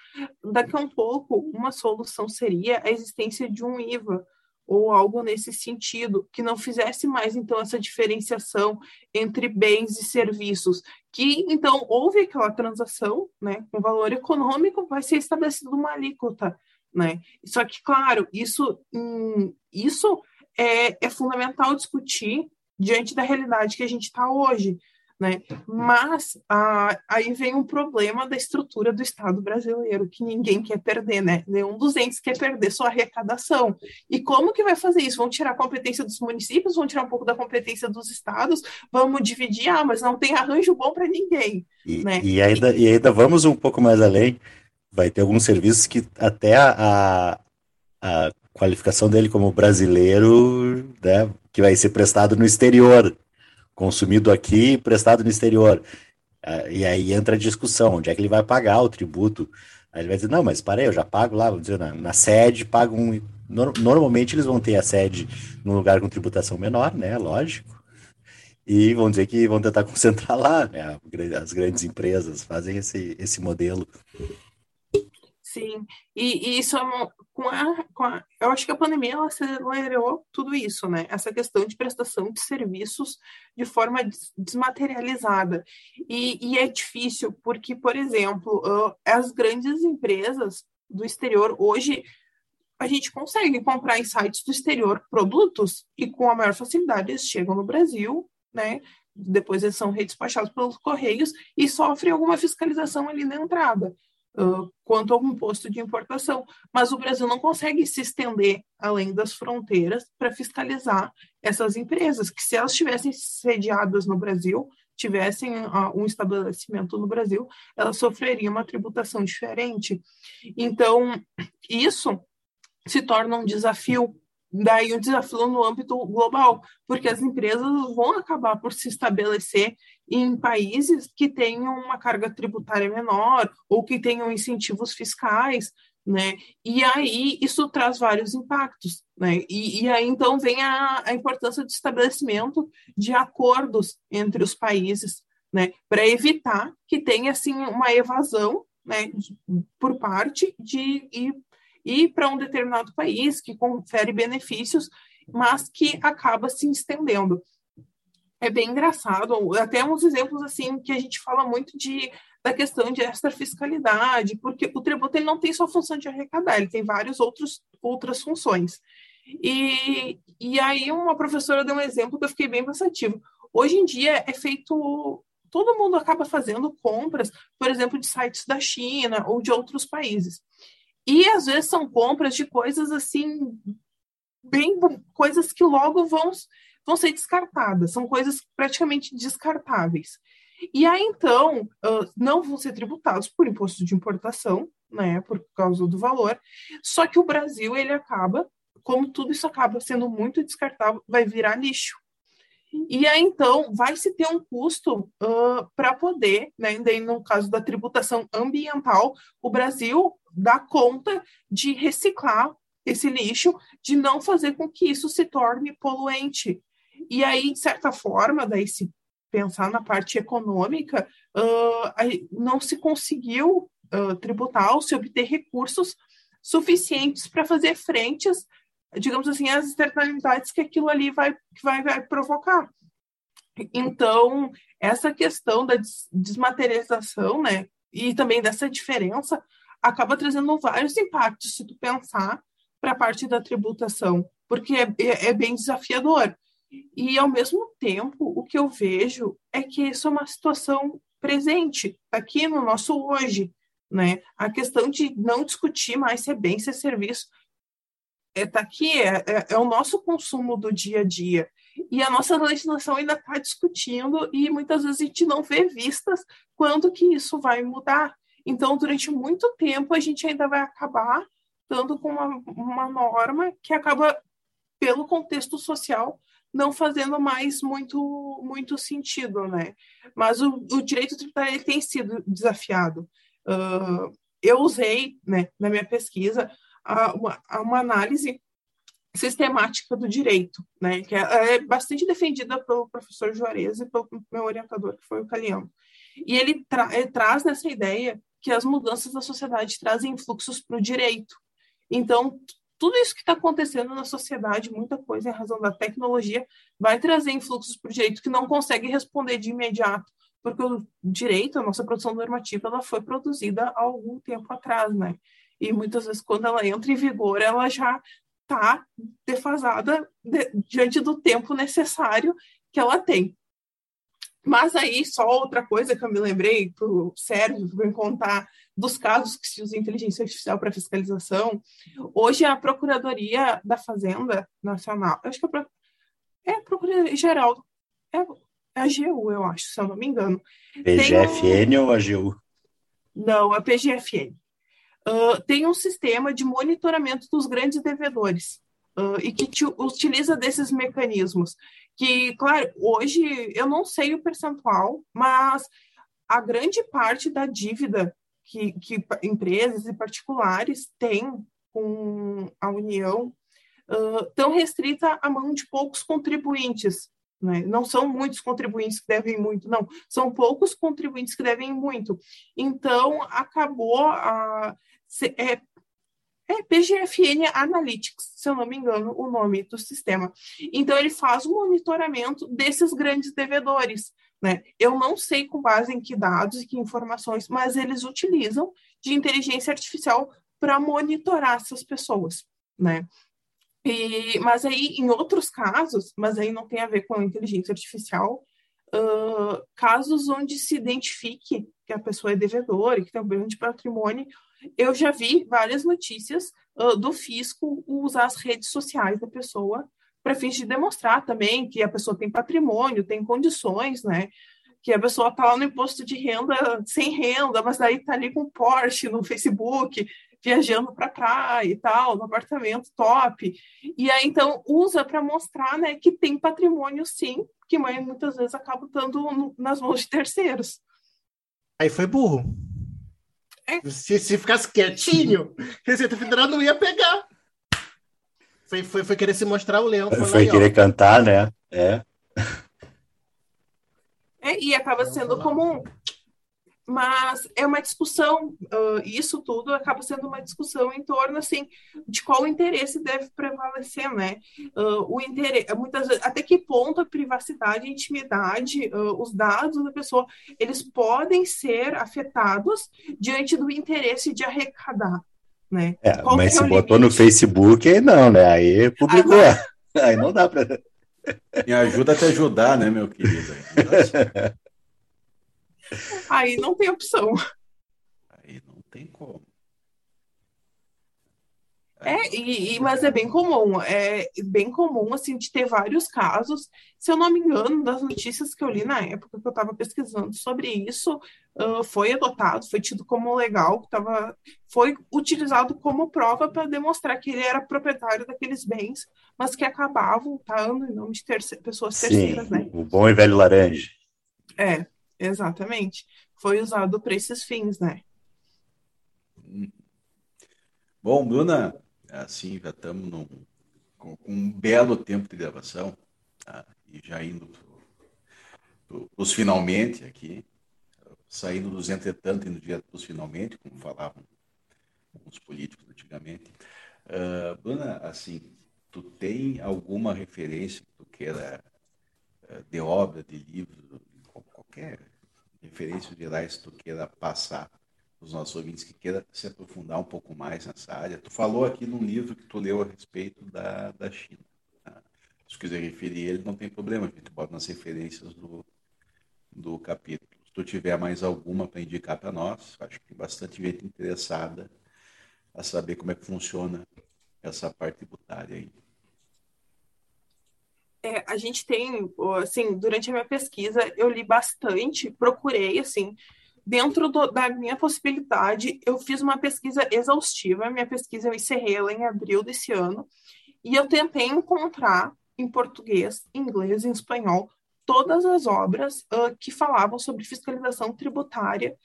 Daqui a um pouco, uma solução seria a existência de um IVA ou algo nesse sentido, que não fizesse mais então essa diferenciação entre bens e serviços, que então houve aquela transação, né, com valor econômico, vai ser estabelecida uma alíquota né? Só que, claro, isso, hum, isso é, é fundamental discutir diante da realidade que a gente está hoje, né? Mas ah, aí vem um problema da estrutura do Estado brasileiro que ninguém quer perder, né? Nenhum dos entes quer perder sua arrecadação. E como que vai fazer isso? Vão tirar a competência dos municípios, vão tirar um pouco da competência dos estados, vamos dividir, ah, mas não tem arranjo bom para ninguém. E, né? e, ainda, e ainda vamos um pouco mais além vai ter alguns serviços que até a, a qualificação dele como brasileiro, né, que vai ser prestado no exterior, consumido aqui, prestado no exterior. Ah, e aí entra a discussão, onde é que ele vai pagar o tributo? Aí ele vai dizer, não, mas parei, eu já pago lá, vamos dizer, na, na sede, pago um... normalmente eles vão ter a sede num lugar com tributação menor, né, lógico. E vão dizer que vão tentar concentrar lá, né, as grandes empresas fazem esse, esse modelo. Sim, e, e isso é uma, com, a, com a, eu acho que a pandemia ela acelerou tudo isso, né? Essa questão de prestação de serviços de forma desmaterializada. E, e é difícil porque, por exemplo, as grandes empresas do exterior hoje a gente consegue comprar em sites do exterior produtos e com a maior facilidade eles chegam no Brasil, né? Depois eles são redespachados pelos correios e sofrem alguma fiscalização ali na entrada uh, quanto ao imposto de importação. Mas o Brasil não consegue se estender além das fronteiras para fiscalizar essas empresas, que se elas estivessem sediadas no Brasil, tivessem uh, um estabelecimento no Brasil, elas sofreriam uma tributação diferente. Então, isso se torna um desafio daí um desafio no âmbito global, porque as empresas vão acabar por se estabelecer em países que tenham uma carga tributária menor ou que tenham incentivos fiscais, né? E aí isso traz vários impactos, né? E, e aí então vem a, a importância do estabelecimento de acordos entre os países, né? Para evitar que tenha assim uma evasão, né? Por parte de e ir para um determinado país que confere benefícios, mas que acaba se estendendo. É bem engraçado, até uns exemplos assim que a gente fala muito de da questão de extrafiscalidade, porque o tributo ele não tem só função de arrecadar, ele tem várias outros, outras funções. E, e aí uma professora deu um exemplo que eu fiquei bem pensativo. Hoje em dia é feito todo mundo acaba fazendo compras, por exemplo, de sites da China ou de outros países. E às vezes são compras de coisas assim, bem coisas que logo vão, vão ser descartadas, são coisas praticamente descartáveis. E aí, então, não vão ser tributados por imposto de importação, né, por causa do valor, só que o Brasil, ele acaba, como tudo isso acaba sendo muito descartável, vai virar lixo. E aí, então, vai se ter um custo uh, para poder, né, daí no caso da tributação ambiental, o Brasil dá conta de reciclar esse lixo, de não fazer com que isso se torne poluente. E aí, de certa forma, daí se pensar na parte econômica, uh, não se conseguiu uh, tributar ou se obter recursos suficientes para fazer frentes digamos assim, as externalidades que aquilo ali vai, vai, vai provocar. Então, essa questão da desmaterialização, né, e também dessa diferença, acaba trazendo vários impactos, se tu pensar, para a parte da tributação, porque é, é, é bem desafiador. E, ao mesmo tempo, o que eu vejo é que isso é uma situação presente, aqui no nosso hoje. Né? A questão de não discutir mais se é bem, se é serviço, está é, aqui, é, é, é, o nosso consumo do dia a dia. E a nossa legislação ainda está discutindo e muitas vezes a gente não vê vistas quando que isso vai mudar. Então, durante muito tempo, a gente ainda vai acabar dando com uma, uma norma que acaba, pelo contexto social, não fazendo mais muito, muito sentido, né? Mas o, o direito tributário ele tem sido desafiado. Uh, eu usei, né, na minha pesquisa, a, uma, a uma análise sistemática do direito, né, que é, é, bastante defendida pelo professor Juarez e pelo meu orientador, que foi o Caliano. E ele, tra ele traz nessa ideia que as mudanças da sociedade trazem fluxos para o direito. Então, tudo isso que está acontecendo na sociedade, muita coisa em razão da tecnologia, vai trazer influxos para o direito que não consegue responder de imediato, porque o direito, a nossa produção normativa, ela foi produzida há algum tempo atrás, né? E muitas vezes, quando ela entra em vigor, ela já está defasada de, diante do tempo necessário que ela tem. Mas aí, só outra coisa que eu me lembrei para o Sérgio, para contar dos casos que se usa inteligência artificial para fiscalização. Hoje, a Procuradoria da Fazenda Nacional, acho que é, é a Procuradoria Geral, é, é a AGU, eu acho, se eu não me engano. PGFN um... ou AGU? Não, a PGFN uh, tem um sistema de monitoramento dos grandes devedores uh, e que utiliza desses mecanismos. Que, claro, hoje eu não sei o percentual, mas a grande parte da dívida que, que empresas e particulares têm com a União uh, tão restrita à mão de poucos contribuintes. Né? Não são muitos contribuintes que devem muito, não. São poucos contribuintes que devem muito. Então, acabou a, é, é PGFN Analytics, se eu não me engano, o nome do sistema. Então, ele faz o monitoramento desses grandes devedores. Né? Eu não sei com base em que dados e que informações, mas eles utilizam de inteligência artificial para monitorar essas pessoas. Né? E, mas aí, em outros casos, mas aí não tem a ver com a inteligência artificial, uh, casos onde se identifique que a pessoa é devedora e que tem um grande patrimônio, eu já vi várias notícias uh, do fisco usar as redes sociais da pessoa para fins de demonstrar também que a pessoa tem patrimônio, tem condições, né? Que a pessoa está lá no imposto de renda sem renda, mas daí está ali com Porsche no Facebook, viajando para praia e tal, no apartamento top. E aí, então, usa para mostrar né, que tem patrimônio sim, que muitas vezes acaba estando nas mãos de terceiros. Aí foi burro. É. Se, se ficasse quietinho, Receita Federal não ia pegar. Foi, foi, foi querer se mostrar o leão. Foi, foi querer cantar, né? É. é. E acaba sendo comum mas é uma discussão, uh, isso tudo acaba sendo uma discussão em torno assim de qual interesse deve prevalecer, né? Uh, o interesse, muitas vezes, até que ponto a privacidade, a intimidade, uh, os dados da pessoa, eles podem ser afetados diante do interesse de arrecadar, né? É, mas é se botou limite? no Facebook, aí não, né? Aí publicou. Agora... Aí não dá para. Me ajuda a te ajudar, né, meu querido? Aí não tem opção. Aí não tem como. É, e, e, mas é bem comum, é bem comum, assim, de ter vários casos. Se eu não me engano, das notícias que eu li na época que eu estava pesquisando sobre isso, uh, foi adotado, foi tido como legal, tava, foi utilizado como prova para demonstrar que ele era proprietário daqueles bens, mas que acabavam estando em nome de terce pessoas Sim, terceiras, né? O bom e velho laranja. É, exatamente. Foi usado para esses fins, né? Bom, Bruna, assim, já estamos num, com, um belo tempo de gravação, tá? e já indo para os finalmente aqui, saindo dos entretanto e no dia dos finalmente, como falavam os políticos antigamente. Uh, Bruna, assim, tu tem alguma referência que tu queira uh, de obra, de livro, qualquer referência gerais que tu queira passar os nossos ouvintes que queira se aprofundar um pouco mais nessa área. Tu falou aqui num livro que tu leu a respeito da, da China. Tá? Se quiser referir ele, não tem problema, a gente bota nas referências do, do capítulo. Se tu tiver mais alguma para indicar para nós, acho que tem bastante gente interessada a saber como é que funciona essa parte tributária aí. É, a gente tem, assim, durante a minha pesquisa, eu li bastante, procurei, assim, dentro do, da minha possibilidade, eu fiz uma pesquisa exaustiva. Minha pesquisa eu encerrei ela em abril desse ano. E eu tentei encontrar em português, inglês e espanhol todas as obras uh, que falavam sobre fiscalização tributária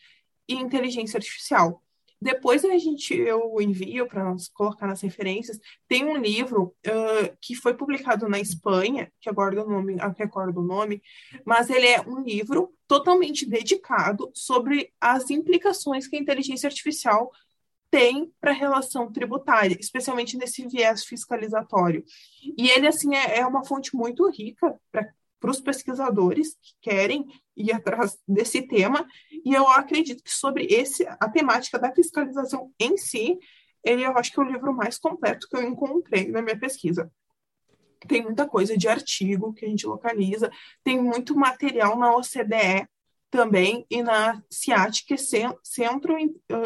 e inteligência artificial. Depois a gente eu envio para colocar nas referências. Tem um livro uh, que foi publicado na Espanha, que agora o nome, recordo o nome, mas ele é um livro totalmente dedicado sobre as implicações que a inteligência artificial tem para a relação tributária, especialmente nesse viés fiscalizatório. E ele, assim, é, é uma fonte muito rica para para os pesquisadores que querem ir atrás desse tema, e eu acredito que sobre esse, a temática da fiscalização em si, ele eu acho que é o livro mais completo que eu encontrei na minha pesquisa. Tem muita coisa de artigo que a gente localiza, tem muito material na OCDE também e na CIAT, que é Centro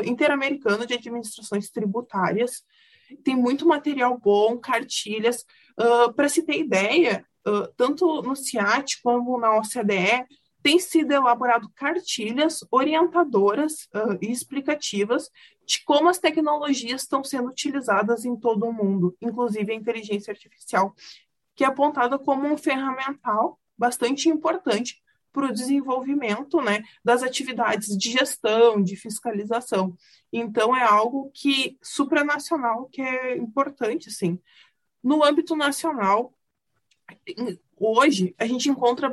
Interamericano de Administrações Tributárias. Tem muito material bom, cartilhas. Uh, Para se ter ideia, tanto no CIAT como na OCDE, tem sido elaborado cartilhas orientadoras uh, e explicativas de como as tecnologias estão sendo utilizadas em todo o mundo, inclusive a inteligência artificial, que é apontada como um ferramental bastante importante para o desenvolvimento né, das atividades de gestão, de fiscalização. Então, é algo que supranacional que é importante, sim. No âmbito nacional, hoje a gente encontra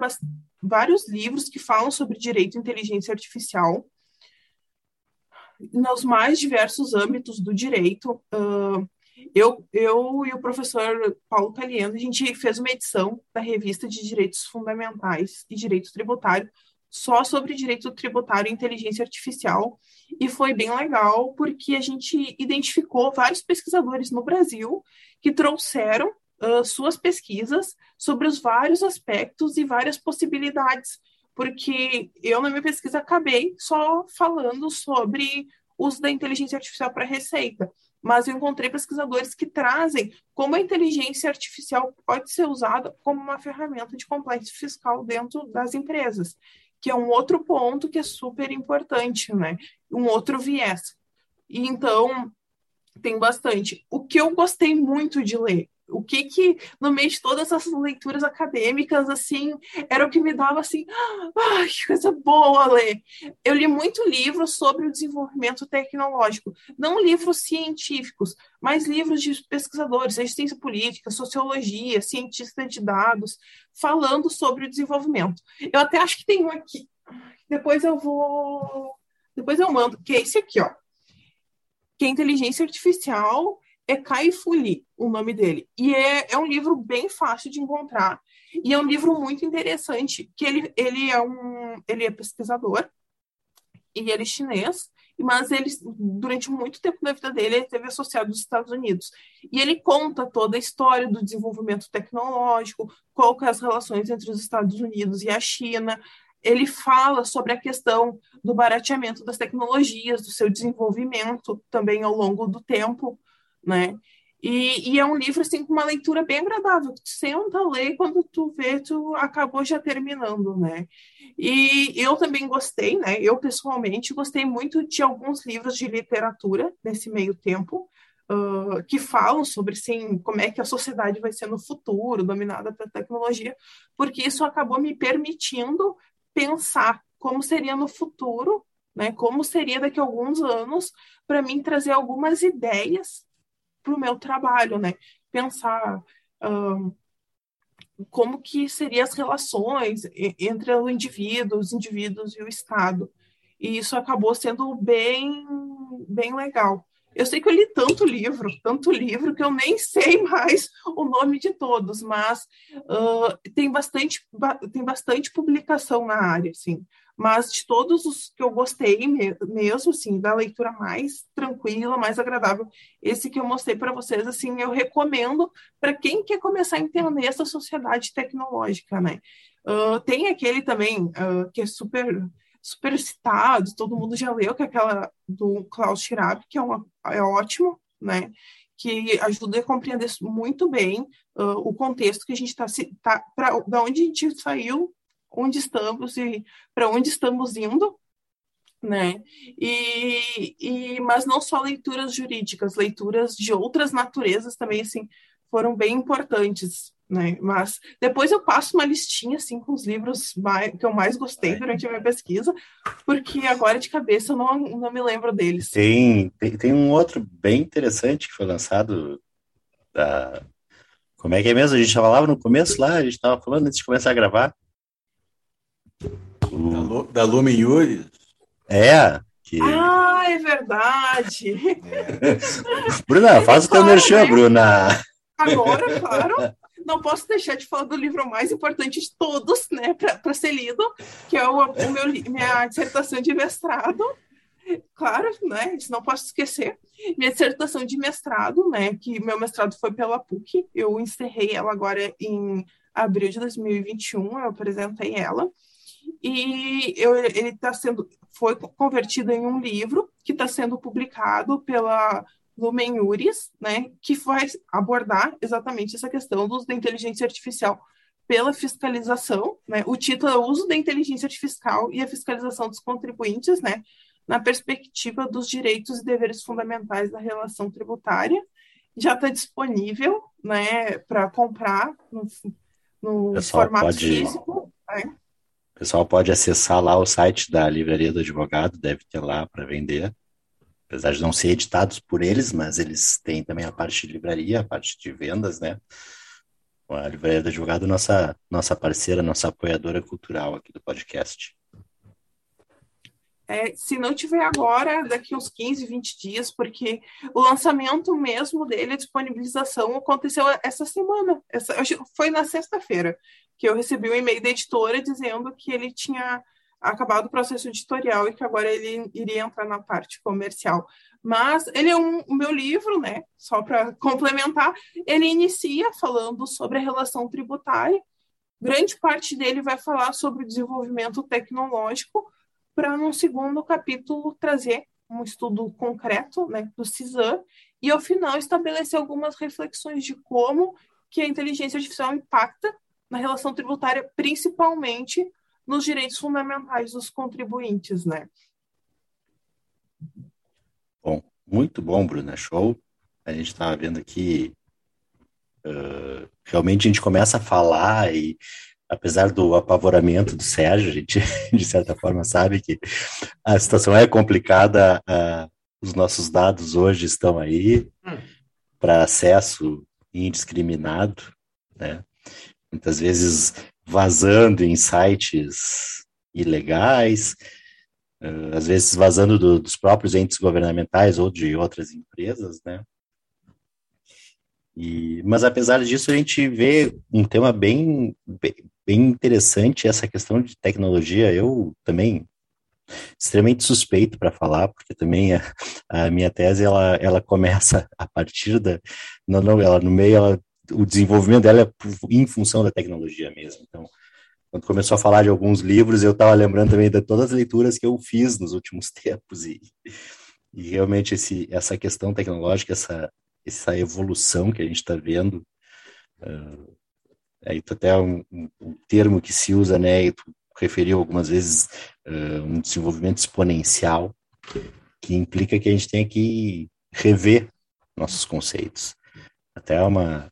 vários livros que falam sobre direito e inteligência artificial nos mais diversos âmbitos do direito. Uh, eu, eu e o professor Paulo Caliendo, a gente fez uma edição da revista de Direitos Fundamentais e Direito Tributário só sobre direito tributário e inteligência artificial, e foi bem legal porque a gente identificou vários pesquisadores no Brasil que trouxeram uh, suas pesquisas sobre os vários aspectos e várias possibilidades, porque eu, na minha pesquisa, acabei só falando sobre uso da inteligência artificial para receita, mas eu encontrei pesquisadores que trazem como a inteligência artificial pode ser usada como uma ferramenta de complexo fiscal dentro das empresas, que é um outro ponto que é super importante, né? Um outro viés. E então tem bastante. O que eu gostei muito de ler o que que no meio de todas essas leituras acadêmicas assim era o que me dava assim que coisa boa ler eu li muito livro sobre o desenvolvimento tecnológico não livros científicos mas livros de pesquisadores de ciência política sociologia cientista de dados falando sobre o desenvolvimento. Eu até acho que tem um aqui depois eu vou depois eu mando que é esse aqui ó. Que é inteligência artificial é Kai Fuli, o nome dele. E é, é um livro bem fácil de encontrar. E é um livro muito interessante, que ele, ele, é, um, ele é pesquisador, e ele é chinês, mas ele, durante muito tempo da vida dele, ele esteve associado aos Estados Unidos. E ele conta toda a história do desenvolvimento tecnológico, qual que é as relações entre os Estados Unidos e a China. Ele fala sobre a questão do barateamento das tecnologias, do seu desenvolvimento também ao longo do tempo, né? E, e, é um livro assim com uma leitura bem agradável. Tu senta, lê, quando tu vê, tu acabou já terminando, né? E eu também gostei, né? Eu pessoalmente gostei muito de alguns livros de literatura nesse meio tempo. Uh, que falam sobre assim, como é que a sociedade vai ser no futuro, dominada pela tecnologia, porque isso acabou me permitindo pensar como seria no futuro, né, como seria daqui a alguns anos, para mim trazer algumas ideias para o meu trabalho, né? Pensar um, como que seriam as relações entre o indivíduo, os indivíduos e o Estado. E isso acabou sendo bem, bem legal. Eu sei que eu li tanto livro, tanto livro, que eu nem sei mais o nome de todos, mas uh, tem, bastante, tem bastante publicação na área, assim. Mas de todos os que eu gostei mesmo, assim, da leitura mais tranquila, mais agradável, esse que eu mostrei para vocês, assim, eu recomendo para quem quer começar a entender essa sociedade tecnológica, né? Uh, tem aquele também uh, que é super super citado, todo mundo já leu, que é aquela do Klaus Schwab, que é, uma, é ótimo, né? Que ajuda a compreender muito bem uh, o contexto que a gente está tá, para da onde a gente saiu, onde estamos e para onde estamos indo, né? E, e mas não só leituras jurídicas, leituras de outras naturezas também assim foram bem importantes né? Mas depois eu passo uma listinha assim com os livros mais, que eu mais gostei durante a minha pesquisa, porque agora de cabeça eu não, não me lembro deles. Tem, tem, tem um outro bem interessante que foi lançado da como é que é mesmo? A gente falava no começo lá, a gente estava falando antes de começar a gravar. O... Da, Lume Yuri. É. Que... Ah, é verdade. É. Bruna, faz o teu merchan, né? Bruna. Agora, claro não posso deixar de falar do livro mais importante de todos, né, para ser lido, que é o, o meu, minha dissertação de mestrado. Claro, né, isso não posso esquecer. Minha dissertação de mestrado, né, que meu mestrado foi pela PUC, eu encerrei ela agora em abril de 2021, eu apresentei ela. E eu, ele está sendo, foi convertido em um livro que está sendo publicado pela Lumen Uris, né, que vai abordar exatamente essa questão do uso da inteligência artificial pela fiscalização, né? O título é o uso da inteligência artificial e a fiscalização dos contribuintes, né, na perspectiva dos direitos e deveres fundamentais da relação tributária. Já está disponível, né, para comprar no, no formato pode, físico. Né? O pessoal pode acessar lá o site da Livraria do Advogado, deve ter lá para vender apesar de não ser editados por eles, mas eles têm também a parte de livraria, a parte de vendas, né? A Livraria do Advogado, nossa, nossa parceira, nossa apoiadora cultural aqui do podcast. É, se não tiver agora, daqui uns 15, 20 dias, porque o lançamento mesmo dele, a disponibilização, aconteceu essa semana. Essa, foi na sexta-feira que eu recebi um e-mail da editora dizendo que ele tinha acabado o processo editorial e que agora ele iria entrar na parte comercial. Mas ele é um, o meu livro, né? Só para complementar, ele inicia falando sobre a relação tributária. Grande parte dele vai falar sobre o desenvolvimento tecnológico, para no segundo capítulo trazer um estudo concreto, né, do CISAM, e ao final estabelecer algumas reflexões de como que a inteligência artificial impacta na relação tributária, principalmente nos direitos fundamentais dos contribuintes, né? Bom, muito bom, Bruna, show. A gente estava vendo aqui, uh, realmente a gente começa a falar e apesar do apavoramento do Sérgio, a gente, de certa forma, sabe que a situação é complicada, os nossos dados hoje estão aí hum. para acesso indiscriminado, né? Muitas vezes vazando em sites ilegais, às vezes vazando do, dos próprios entes governamentais ou de outras empresas, né? E, mas apesar disso, a gente vê um tema bem, bem, bem interessante, essa questão de tecnologia. Eu também extremamente suspeito para falar, porque também a, a, minha tese ela, ela começa a partir da não, não ela no meio ela, o desenvolvimento dela é em função da tecnologia mesmo. Então, quando começou a falar de alguns livros, eu estava lembrando também de todas as leituras que eu fiz nos últimos tempos e, e realmente esse, essa questão tecnológica, essa, essa evolução que a gente está vendo, uh, aí até um, um, termo que se usa, né, e tu referiu algumas vezes, uh, um desenvolvimento exponencial, que implica que a gente tem que rever nossos conceitos. Até uma,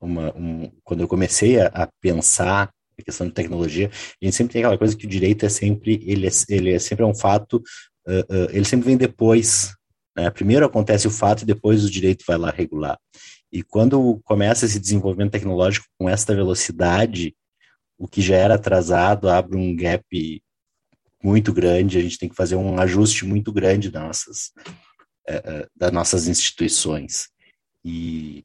uma um, quando eu comecei a, a, pensar a questão de tecnologia, a gente sempre tem aquela coisa que o direito é sempre, ele é, ele é sempre um fato, uh, uh, ele sempre vem depois, né? Primeiro acontece o fato e depois o direito vai lá regular. E quando começa esse desenvolvimento tecnológico com esta velocidade, o que já era atrasado abre um gap muito grande, a gente tem que fazer um ajuste muito grande das nossas, é, das nossas instituições. E,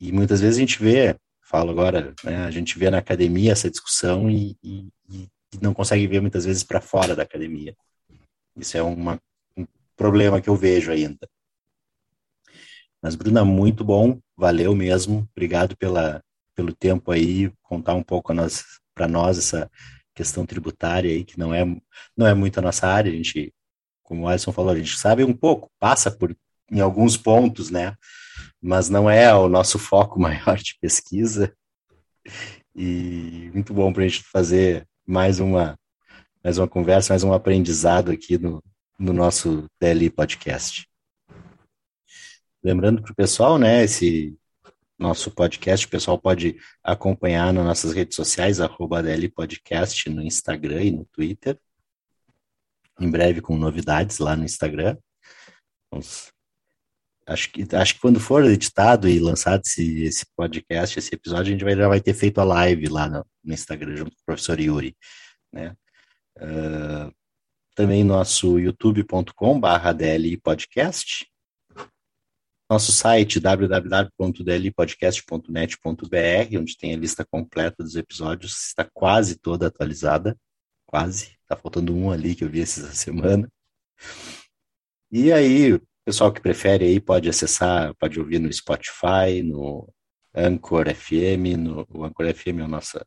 e muitas vezes a gente vê, falo agora, né, a gente vê na academia essa discussão e, e, e não consegue ver muitas vezes para fora da academia. Isso é uma, um problema que eu vejo ainda. Mas, Bruna, muito bom, valeu mesmo, obrigado pela, pelo tempo aí, contar um pouco para nós essa questão tributária aí, que não é, não é muito a nossa área, a gente, como o Alisson falou, a gente sabe um pouco, passa por em alguns pontos, né, mas não é o nosso foco maior de pesquisa, e muito bom para a gente fazer mais uma, mais uma conversa, mais um aprendizado aqui no, no nosso DLI Podcast. Lembrando para o pessoal, né, esse nosso podcast, o pessoal pode acompanhar nas nossas redes sociais, arroba Podcast, no Instagram e no Twitter. Em breve com novidades lá no Instagram. Vamos, acho, que, acho que quando for editado e lançado esse, esse podcast, esse episódio, a gente vai, já vai ter feito a live lá no, no Instagram junto com o professor Yuri. Né? Uh, também nosso youtube.com barra Podcast nosso site www.dlpodcast.net.br, onde tem a lista completa dos episódios, está quase toda atualizada, quase, está faltando um ali que eu vi essa semana. E aí, o pessoal que prefere aí pode acessar, pode ouvir no Spotify, no Anchor FM, no o Anchor FM é a nossa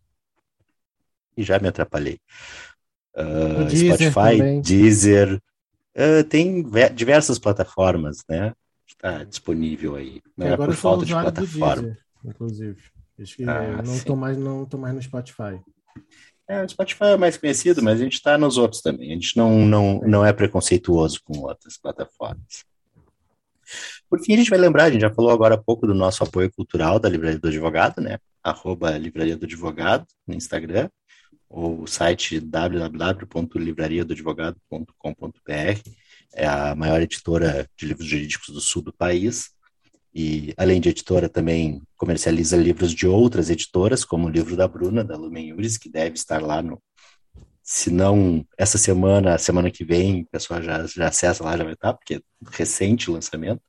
e já me atrapalhei. Uh, Deezer Spotify, também. Deezer, uh, tem diversas plataformas, né? Está disponível aí. Não é por falta de plataforma. Deezer, inclusive. Acho que ah, não estou mais, não mais no Spotify. É, o Spotify é mais conhecido, mas a gente está nos outros também. A gente não, não, não é preconceituoso com outras plataformas. Por fim, a gente vai lembrar, a gente já falou agora há pouco do nosso apoio cultural da Livraria do Advogado, né? Arroba Livraria do Advogado no Instagram, ou o site www.livrariadoadvogado.com.br é a maior editora de livros jurídicos do sul do país. E, além de editora, também comercializa livros de outras editoras, como o livro da Bruna, da Lumen Yuris, que deve estar lá no. Se não essa semana, semana que vem, o pessoal já, já acessa lá, já vai estar, porque é recente o lançamento.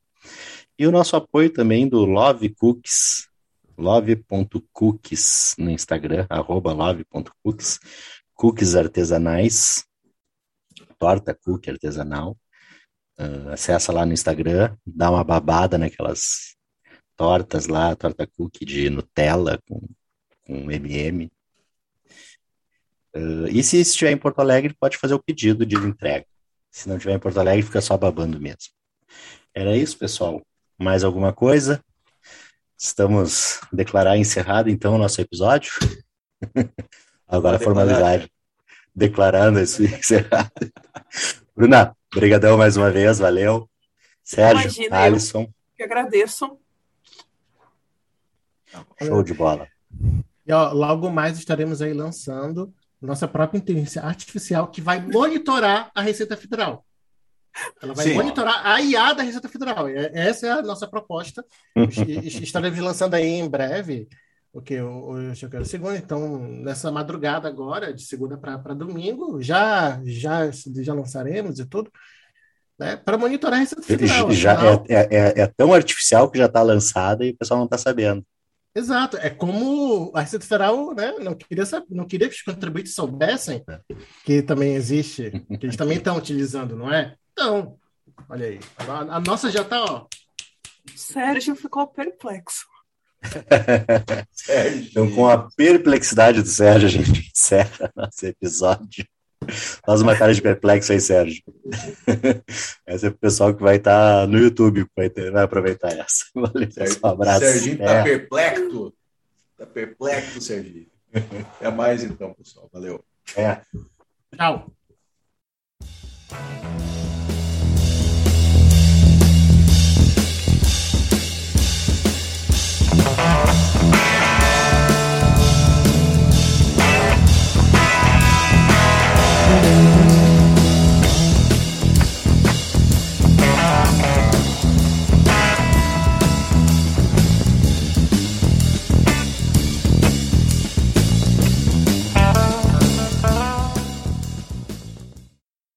E o nosso apoio também do Love Cookies, love.cookies no Instagram, arroba love.cookies, cookies artesanais, torta cookie artesanal, Uh, acessa lá no Instagram, dá uma babada naquelas tortas lá, torta cookie de Nutella com, com MM. Uh, e se estiver em Porto Alegre, pode fazer o pedido de entrega. Se não estiver em Porto Alegre, fica só babando mesmo. Era isso, pessoal. Mais alguma coisa? Estamos declarar encerrado então o nosso episódio. Agora a formalidade. Declarando isso encerrado. Bruna, Obrigadão mais uma vez, valeu. Sérgio, Imagina, Alisson. que agradeço. Show de bola. E ó, logo mais estaremos aí lançando nossa própria inteligência artificial que vai monitorar a Receita Federal. Ela vai Sim. monitorar a IA da Receita Federal. Essa é a nossa proposta. estaremos lançando aí em breve porque hoje eu quero segunda, então nessa madrugada agora, de segunda para domingo, já, já, já lançaremos e tudo, né, para monitorar essa final. Já é, é, é, é, tão artificial que já está lançada e o pessoal não está sabendo. Exato, é como a Receita Federal né, não, queria saber, não queria que os contribuintes soubessem que também existe, que eles também estão utilizando, não é? Então, olha aí, a, a nossa já está, ó. Sérgio ficou perplexo. então, com a perplexidade do Sérgio, a gente encerra nosso episódio. Faz uma cara de perplexo aí, Sérgio. Essa é o pessoal que vai estar tá no YouTube, vai, ter, vai aproveitar essa. Valeu, um abraço. Serginho está é. perplexo. Está perplexo, Serginho. Até mais então, pessoal. Valeu. É. Tchau.